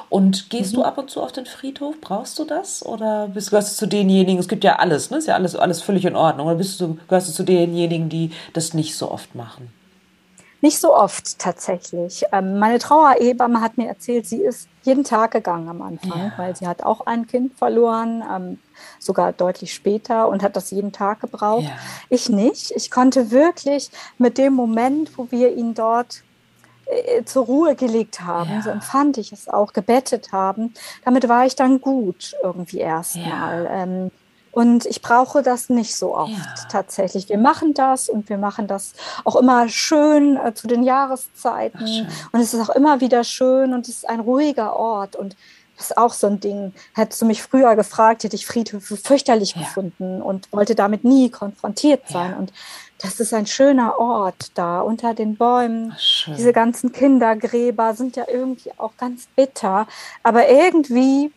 Und gehst mhm. du ab und zu auf den Friedhof? Brauchst du das? Oder bist, gehörst du zu denjenigen, es gibt ja alles, ne? Ist ja alles, alles völlig in Ordnung. Oder bist du, gehörst du zu denjenigen, die das nicht so oft machen? Nicht so oft tatsächlich. Ähm, meine Trauerhebamme hat mir erzählt, sie ist jeden Tag gegangen am Anfang, ja. weil sie hat auch ein Kind verloren, ähm, sogar deutlich später und hat das jeden Tag gebraucht. Ja. Ich nicht. Ich konnte wirklich mit dem Moment, wo wir ihn dort äh, zur Ruhe gelegt haben, ja. so empfand ich es auch, gebettet haben, damit war ich dann gut irgendwie erstmal. Und ich brauche das nicht so oft ja. tatsächlich. Wir machen das und wir machen das auch immer schön äh, zu den Jahreszeiten. und es ist auch immer wieder schön und es ist ein ruhiger Ort. Und das ist auch so ein Ding. Hättest du mich früher gefragt, hätte ich Friedhöfe fürchterlich ja. gefunden und wollte damit nie konfrontiert sein. Ja. Und das ist ein schöner Ort da unter den Bäumen. Ach, Diese ganzen Kindergräber sind ja irgendwie auch ganz bitter. Aber irgendwie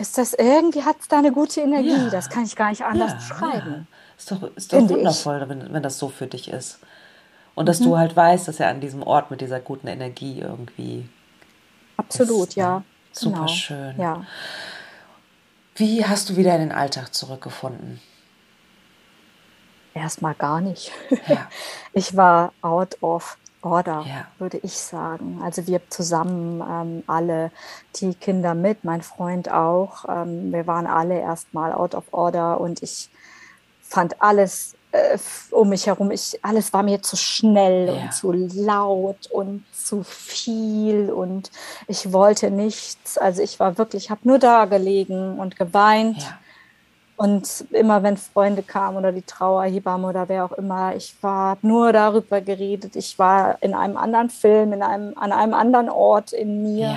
ist das, irgendwie hat es da eine gute Energie. Ja. Das kann ich gar nicht anders beschreiben. Ist doch, ist doch wundervoll, wenn, wenn das so für dich ist. Und dass mhm. du halt weißt, dass er an diesem Ort mit dieser guten Energie irgendwie. Absolut, ist, ne? ja. Super genau. schön. Ja. Wie hast du wieder in den Alltag zurückgefunden? Erstmal gar nicht. Ja. <laughs> Ich war out of order, ja. würde ich sagen. Also wir zusammen ähm, alle, die Kinder mit, mein Freund auch. Ähm, wir waren alle erstmal out of order und ich fand alles äh, um mich herum, ich, alles war mir zu schnell ja. und zu laut und zu viel und ich wollte nichts. Also ich war wirklich, ich habe nur da gelegen und geweint. Ja. Und immer wenn Freunde kamen oder die Trauerhebamme oder wer auch immer, ich war nur darüber geredet. Ich war in einem anderen Film, in einem, an einem anderen Ort in mir.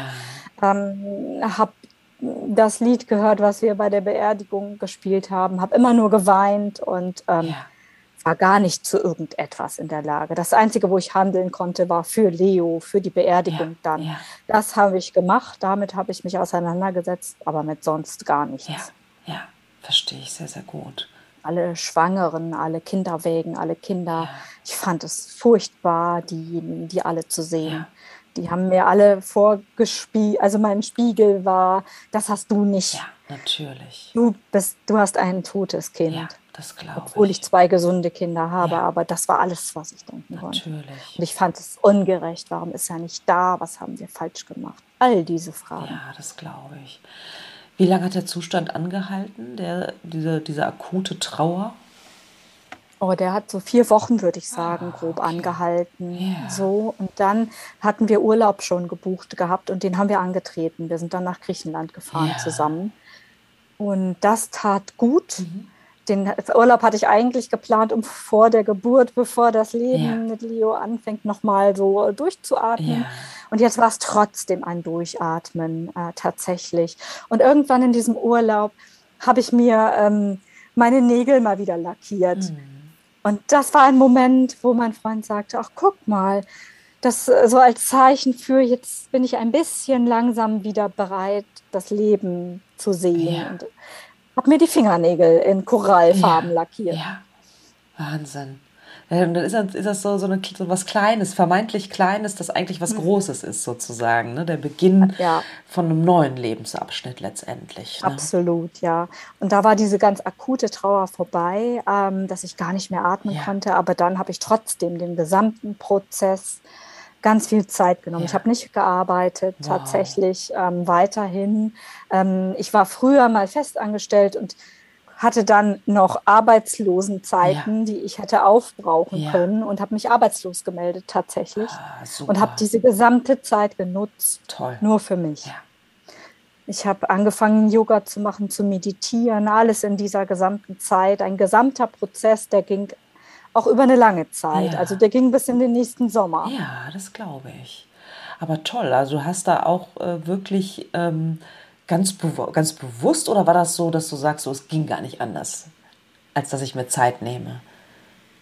Ja. Ähm, habe das Lied gehört, was wir bei der Beerdigung gespielt haben, habe immer nur geweint und ähm, ja war gar nicht zu irgendetwas in der Lage. Das Einzige, wo ich handeln konnte, war für Leo, für die Beerdigung ja, dann. Das habe ich gemacht, damit habe ich mich auseinandergesetzt, aber mit sonst gar nichts. Ja, verstehe ich sehr, sehr gut. Alle Schwangeren, alle Kinderwägen, alle Kinder. Ich fand es furchtbar, diejenigen, die alle zu sehen. Die haben mir alle vorgespielt, also mein Spiegel war, das hast du nicht. Ja, natürlich. Du bist, du hast ein totes Kind. Ja. Das glaube Obwohl ich zwei gesunde Kinder habe, ja. aber das war alles, was ich denken Natürlich. wollte. Und ich fand es ungerecht. Warum ist er nicht da? Was haben wir falsch gemacht? All diese Fragen. Ja, das glaube ich. Wie lange hat der Zustand angehalten, der, diese, diese akute Trauer? Oh, der hat so vier Wochen, würde ich sagen, ah, grob okay. angehalten. Yeah. So. Und dann hatten wir Urlaub schon gebucht gehabt und den haben wir angetreten. Wir sind dann nach Griechenland gefahren yeah. zusammen. Und das tat gut. Mhm den Urlaub hatte ich eigentlich geplant, um vor der Geburt, bevor das Leben ja. mit Leo anfängt, nochmal so durchzuatmen. Ja. Und jetzt war es trotzdem ein Durchatmen äh, tatsächlich. Und irgendwann in diesem Urlaub habe ich mir ähm, meine Nägel mal wieder lackiert. Mhm. Und das war ein Moment, wo mein Freund sagte, ach guck mal, das äh, so als Zeichen für, jetzt bin ich ein bisschen langsam wieder bereit, das Leben zu sehen. Ja. Und habe mir die Fingernägel in Korallfarben ja, lackiert. Ja, Wahnsinn. Und dann ist das, ist das so, so, eine, so was Kleines, vermeintlich Kleines, das eigentlich was mhm. Großes ist, sozusagen. Ne? Der Beginn ja. von einem neuen Lebensabschnitt letztendlich. Ne? Absolut, ja. Und da war diese ganz akute Trauer vorbei, ähm, dass ich gar nicht mehr atmen ja. konnte. Aber dann habe ich trotzdem den gesamten Prozess ganz viel Zeit genommen. Ja. Ich habe nicht gearbeitet, wow. tatsächlich ähm, weiterhin. Ähm, ich war früher mal festangestellt und hatte dann noch Arbeitslosenzeiten, ja. die ich hätte aufbrauchen ja. können und habe mich arbeitslos gemeldet tatsächlich ah, und habe diese gesamte Zeit genutzt, Toll. nur für mich. Ja. Ich habe angefangen, Yoga zu machen, zu meditieren, alles in dieser gesamten Zeit. Ein gesamter Prozess, der ging auch über eine lange Zeit. Ja. Also der ging bis in den nächsten Sommer. Ja, das glaube ich. Aber toll, also du hast da auch äh, wirklich ähm, ganz, bewu ganz bewusst oder war das so, dass du sagst, so, es ging gar nicht anders, als dass ich mir Zeit nehme?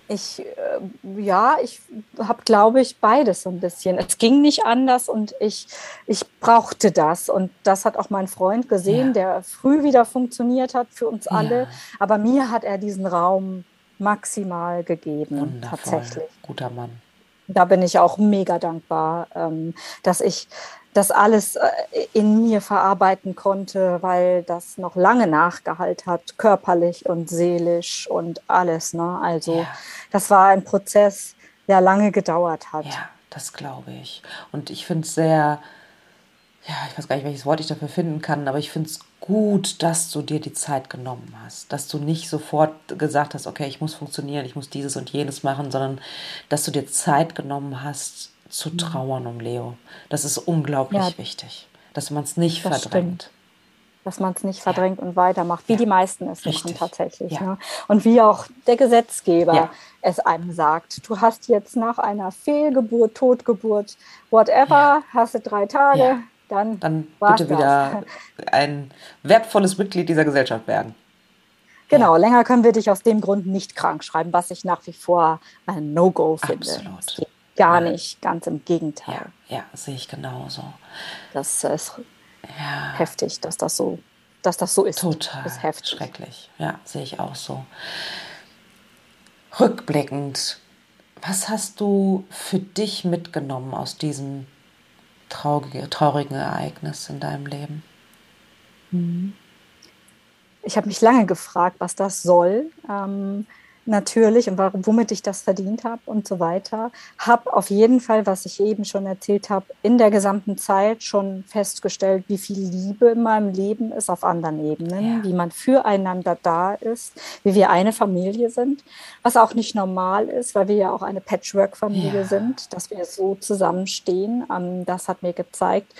Ich, äh, ja, ich habe, glaube ich, beides so ein bisschen. Es ging nicht anders und ich, ich brauchte das. Und das hat auch mein Freund gesehen, ja. der früh wieder funktioniert hat für uns alle. Ja. Aber mir hat er diesen Raum maximal gegeben, Wundervoll. tatsächlich. Guter Mann. Da bin ich auch mega dankbar, ähm, dass ich das alles äh, in mir verarbeiten konnte, weil das noch lange nachgehalten hat, körperlich und seelisch und alles. Ne? Also ja. das war ein Prozess, der lange gedauert hat. Ja, das glaube ich. Und ich finde es sehr ja, ich weiß gar nicht, welches Wort ich dafür finden kann, aber ich finde es gut, dass du dir die Zeit genommen hast, dass du nicht sofort gesagt hast, okay, ich muss funktionieren, ich muss dieses und jenes machen, sondern dass du dir Zeit genommen hast zu mhm. trauern um Leo. Das ist unglaublich ja. wichtig, dass man es nicht verdrängt. Stimmt. dass man es nicht verdrängt ja. und weitermacht, wie ja. die meisten es machen tatsächlich. Ja. Ne? Und wie auch der Gesetzgeber es einem sagt. Du hast jetzt nach einer Fehlgeburt, Totgeburt, whatever, hast du drei Tage, dann, dann bitte wieder <laughs> ein wertvolles Mitglied dieser Gesellschaft werden. Genau, länger können wir dich aus dem Grund nicht krank schreiben, was ich nach wie vor ein No-Go finde. Absolut. Gar nicht, ganz im Gegenteil. Ja, ja sehe ich genauso. Das ist ja. heftig, dass das so, dass das so ist. Total. ist heftig. schrecklich. Ja, sehe ich auch so. Rückblickend, was hast du für dich mitgenommen aus diesem traurige, traurigen Ereignis in deinem Leben? Mhm. Ich habe mich lange gefragt, was das soll. Ähm, natürlich und warum, womit ich das verdient habe und so weiter. Habe auf jeden Fall, was ich eben schon erzählt habe, in der gesamten Zeit schon festgestellt, wie viel Liebe in meinem Leben ist auf anderen Ebenen, ja. wie man füreinander da ist, wie wir eine Familie sind, was auch nicht normal ist, weil wir ja auch eine Patchwork-Familie ja. sind, dass wir so zusammenstehen. Ähm, das hat mir gezeigt,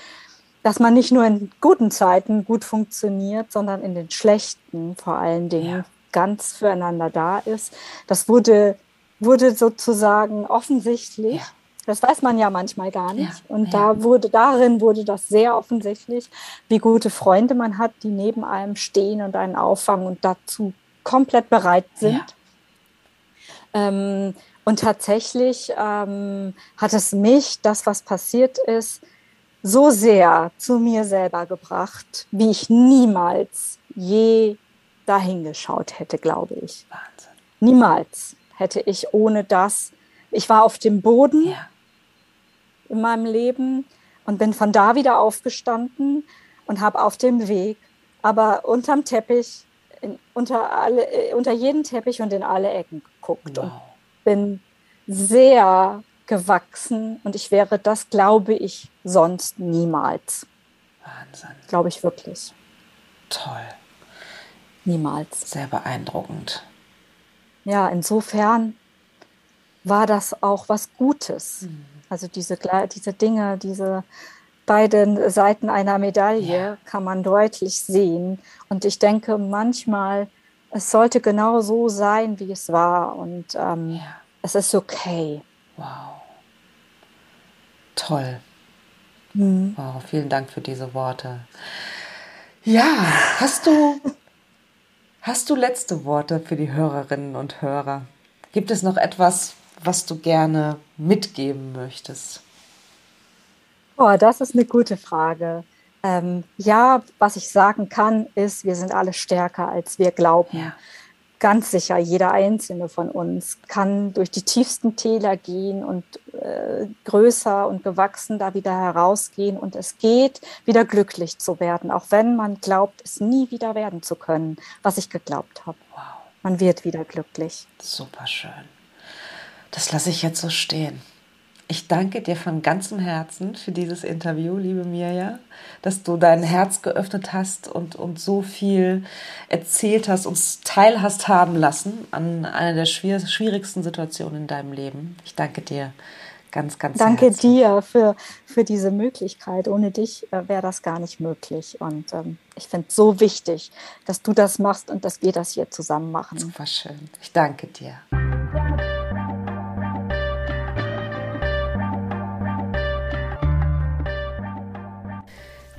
dass man nicht nur in guten Zeiten gut funktioniert, sondern in den schlechten vor allen Dingen ja ganz füreinander da ist. Das wurde, wurde sozusagen offensichtlich. Ja. Das weiß man ja manchmal gar nicht. Ja, und ja. da wurde, darin wurde das sehr offensichtlich, wie gute Freunde man hat, die neben einem stehen und einen auffangen und dazu komplett bereit sind. Ja. Ähm, und tatsächlich ähm, hat es mich, das, was passiert ist, so sehr zu mir selber gebracht, wie ich niemals je dahingeschaut hätte, glaube ich. Wahnsinn. Niemals hätte ich ohne das, ich war auf dem Boden ja. in meinem Leben und bin von da wieder aufgestanden und habe auf dem Weg, aber unterm Teppich, in, unter, alle, äh, unter jeden Teppich und in alle Ecken geguckt wow. und bin sehr gewachsen und ich wäre das, glaube ich, sonst niemals. Wahnsinn. Glaube ich wirklich. Toll. Niemals. Sehr beeindruckend. Ja, insofern war das auch was Gutes. Mhm. Also diese, diese Dinge, diese beiden Seiten einer Medaille ja. kann man deutlich sehen. Und ich denke manchmal, es sollte genau so sein, wie es war. Und ähm, ja. es ist okay. Wow. Toll. Mhm. Wow, vielen Dank für diese Worte. Ja, hast du Hast du letzte Worte für die Hörerinnen und Hörer? Gibt es noch etwas, was du gerne mitgeben möchtest? Oh, das ist eine gute Frage. Ähm, ja, was ich sagen kann, ist, wir sind alle stärker, als wir glauben. Ja ganz sicher, jeder einzelne von uns kann durch die tiefsten Täler gehen und äh, größer und gewachsen da wieder herausgehen. Und es geht, wieder glücklich zu werden, auch wenn man glaubt, es nie wieder werden zu können, was ich geglaubt habe. Wow. Man wird wieder glücklich. Super schön. Das lasse ich jetzt so stehen. Ich danke dir von ganzem Herzen für dieses Interview, liebe Mirja, dass du dein Herz geöffnet hast und, und so viel erzählt hast, uns teilhast haben lassen an einer der schwierigsten Situationen in deinem Leben. Ich danke dir ganz, ganz Danke herzlich. dir für, für diese Möglichkeit. Ohne dich äh, wäre das gar nicht möglich. Und ähm, ich finde es so wichtig, dass du das machst und dass wir das hier zusammen machen. Super schön. Ich danke dir.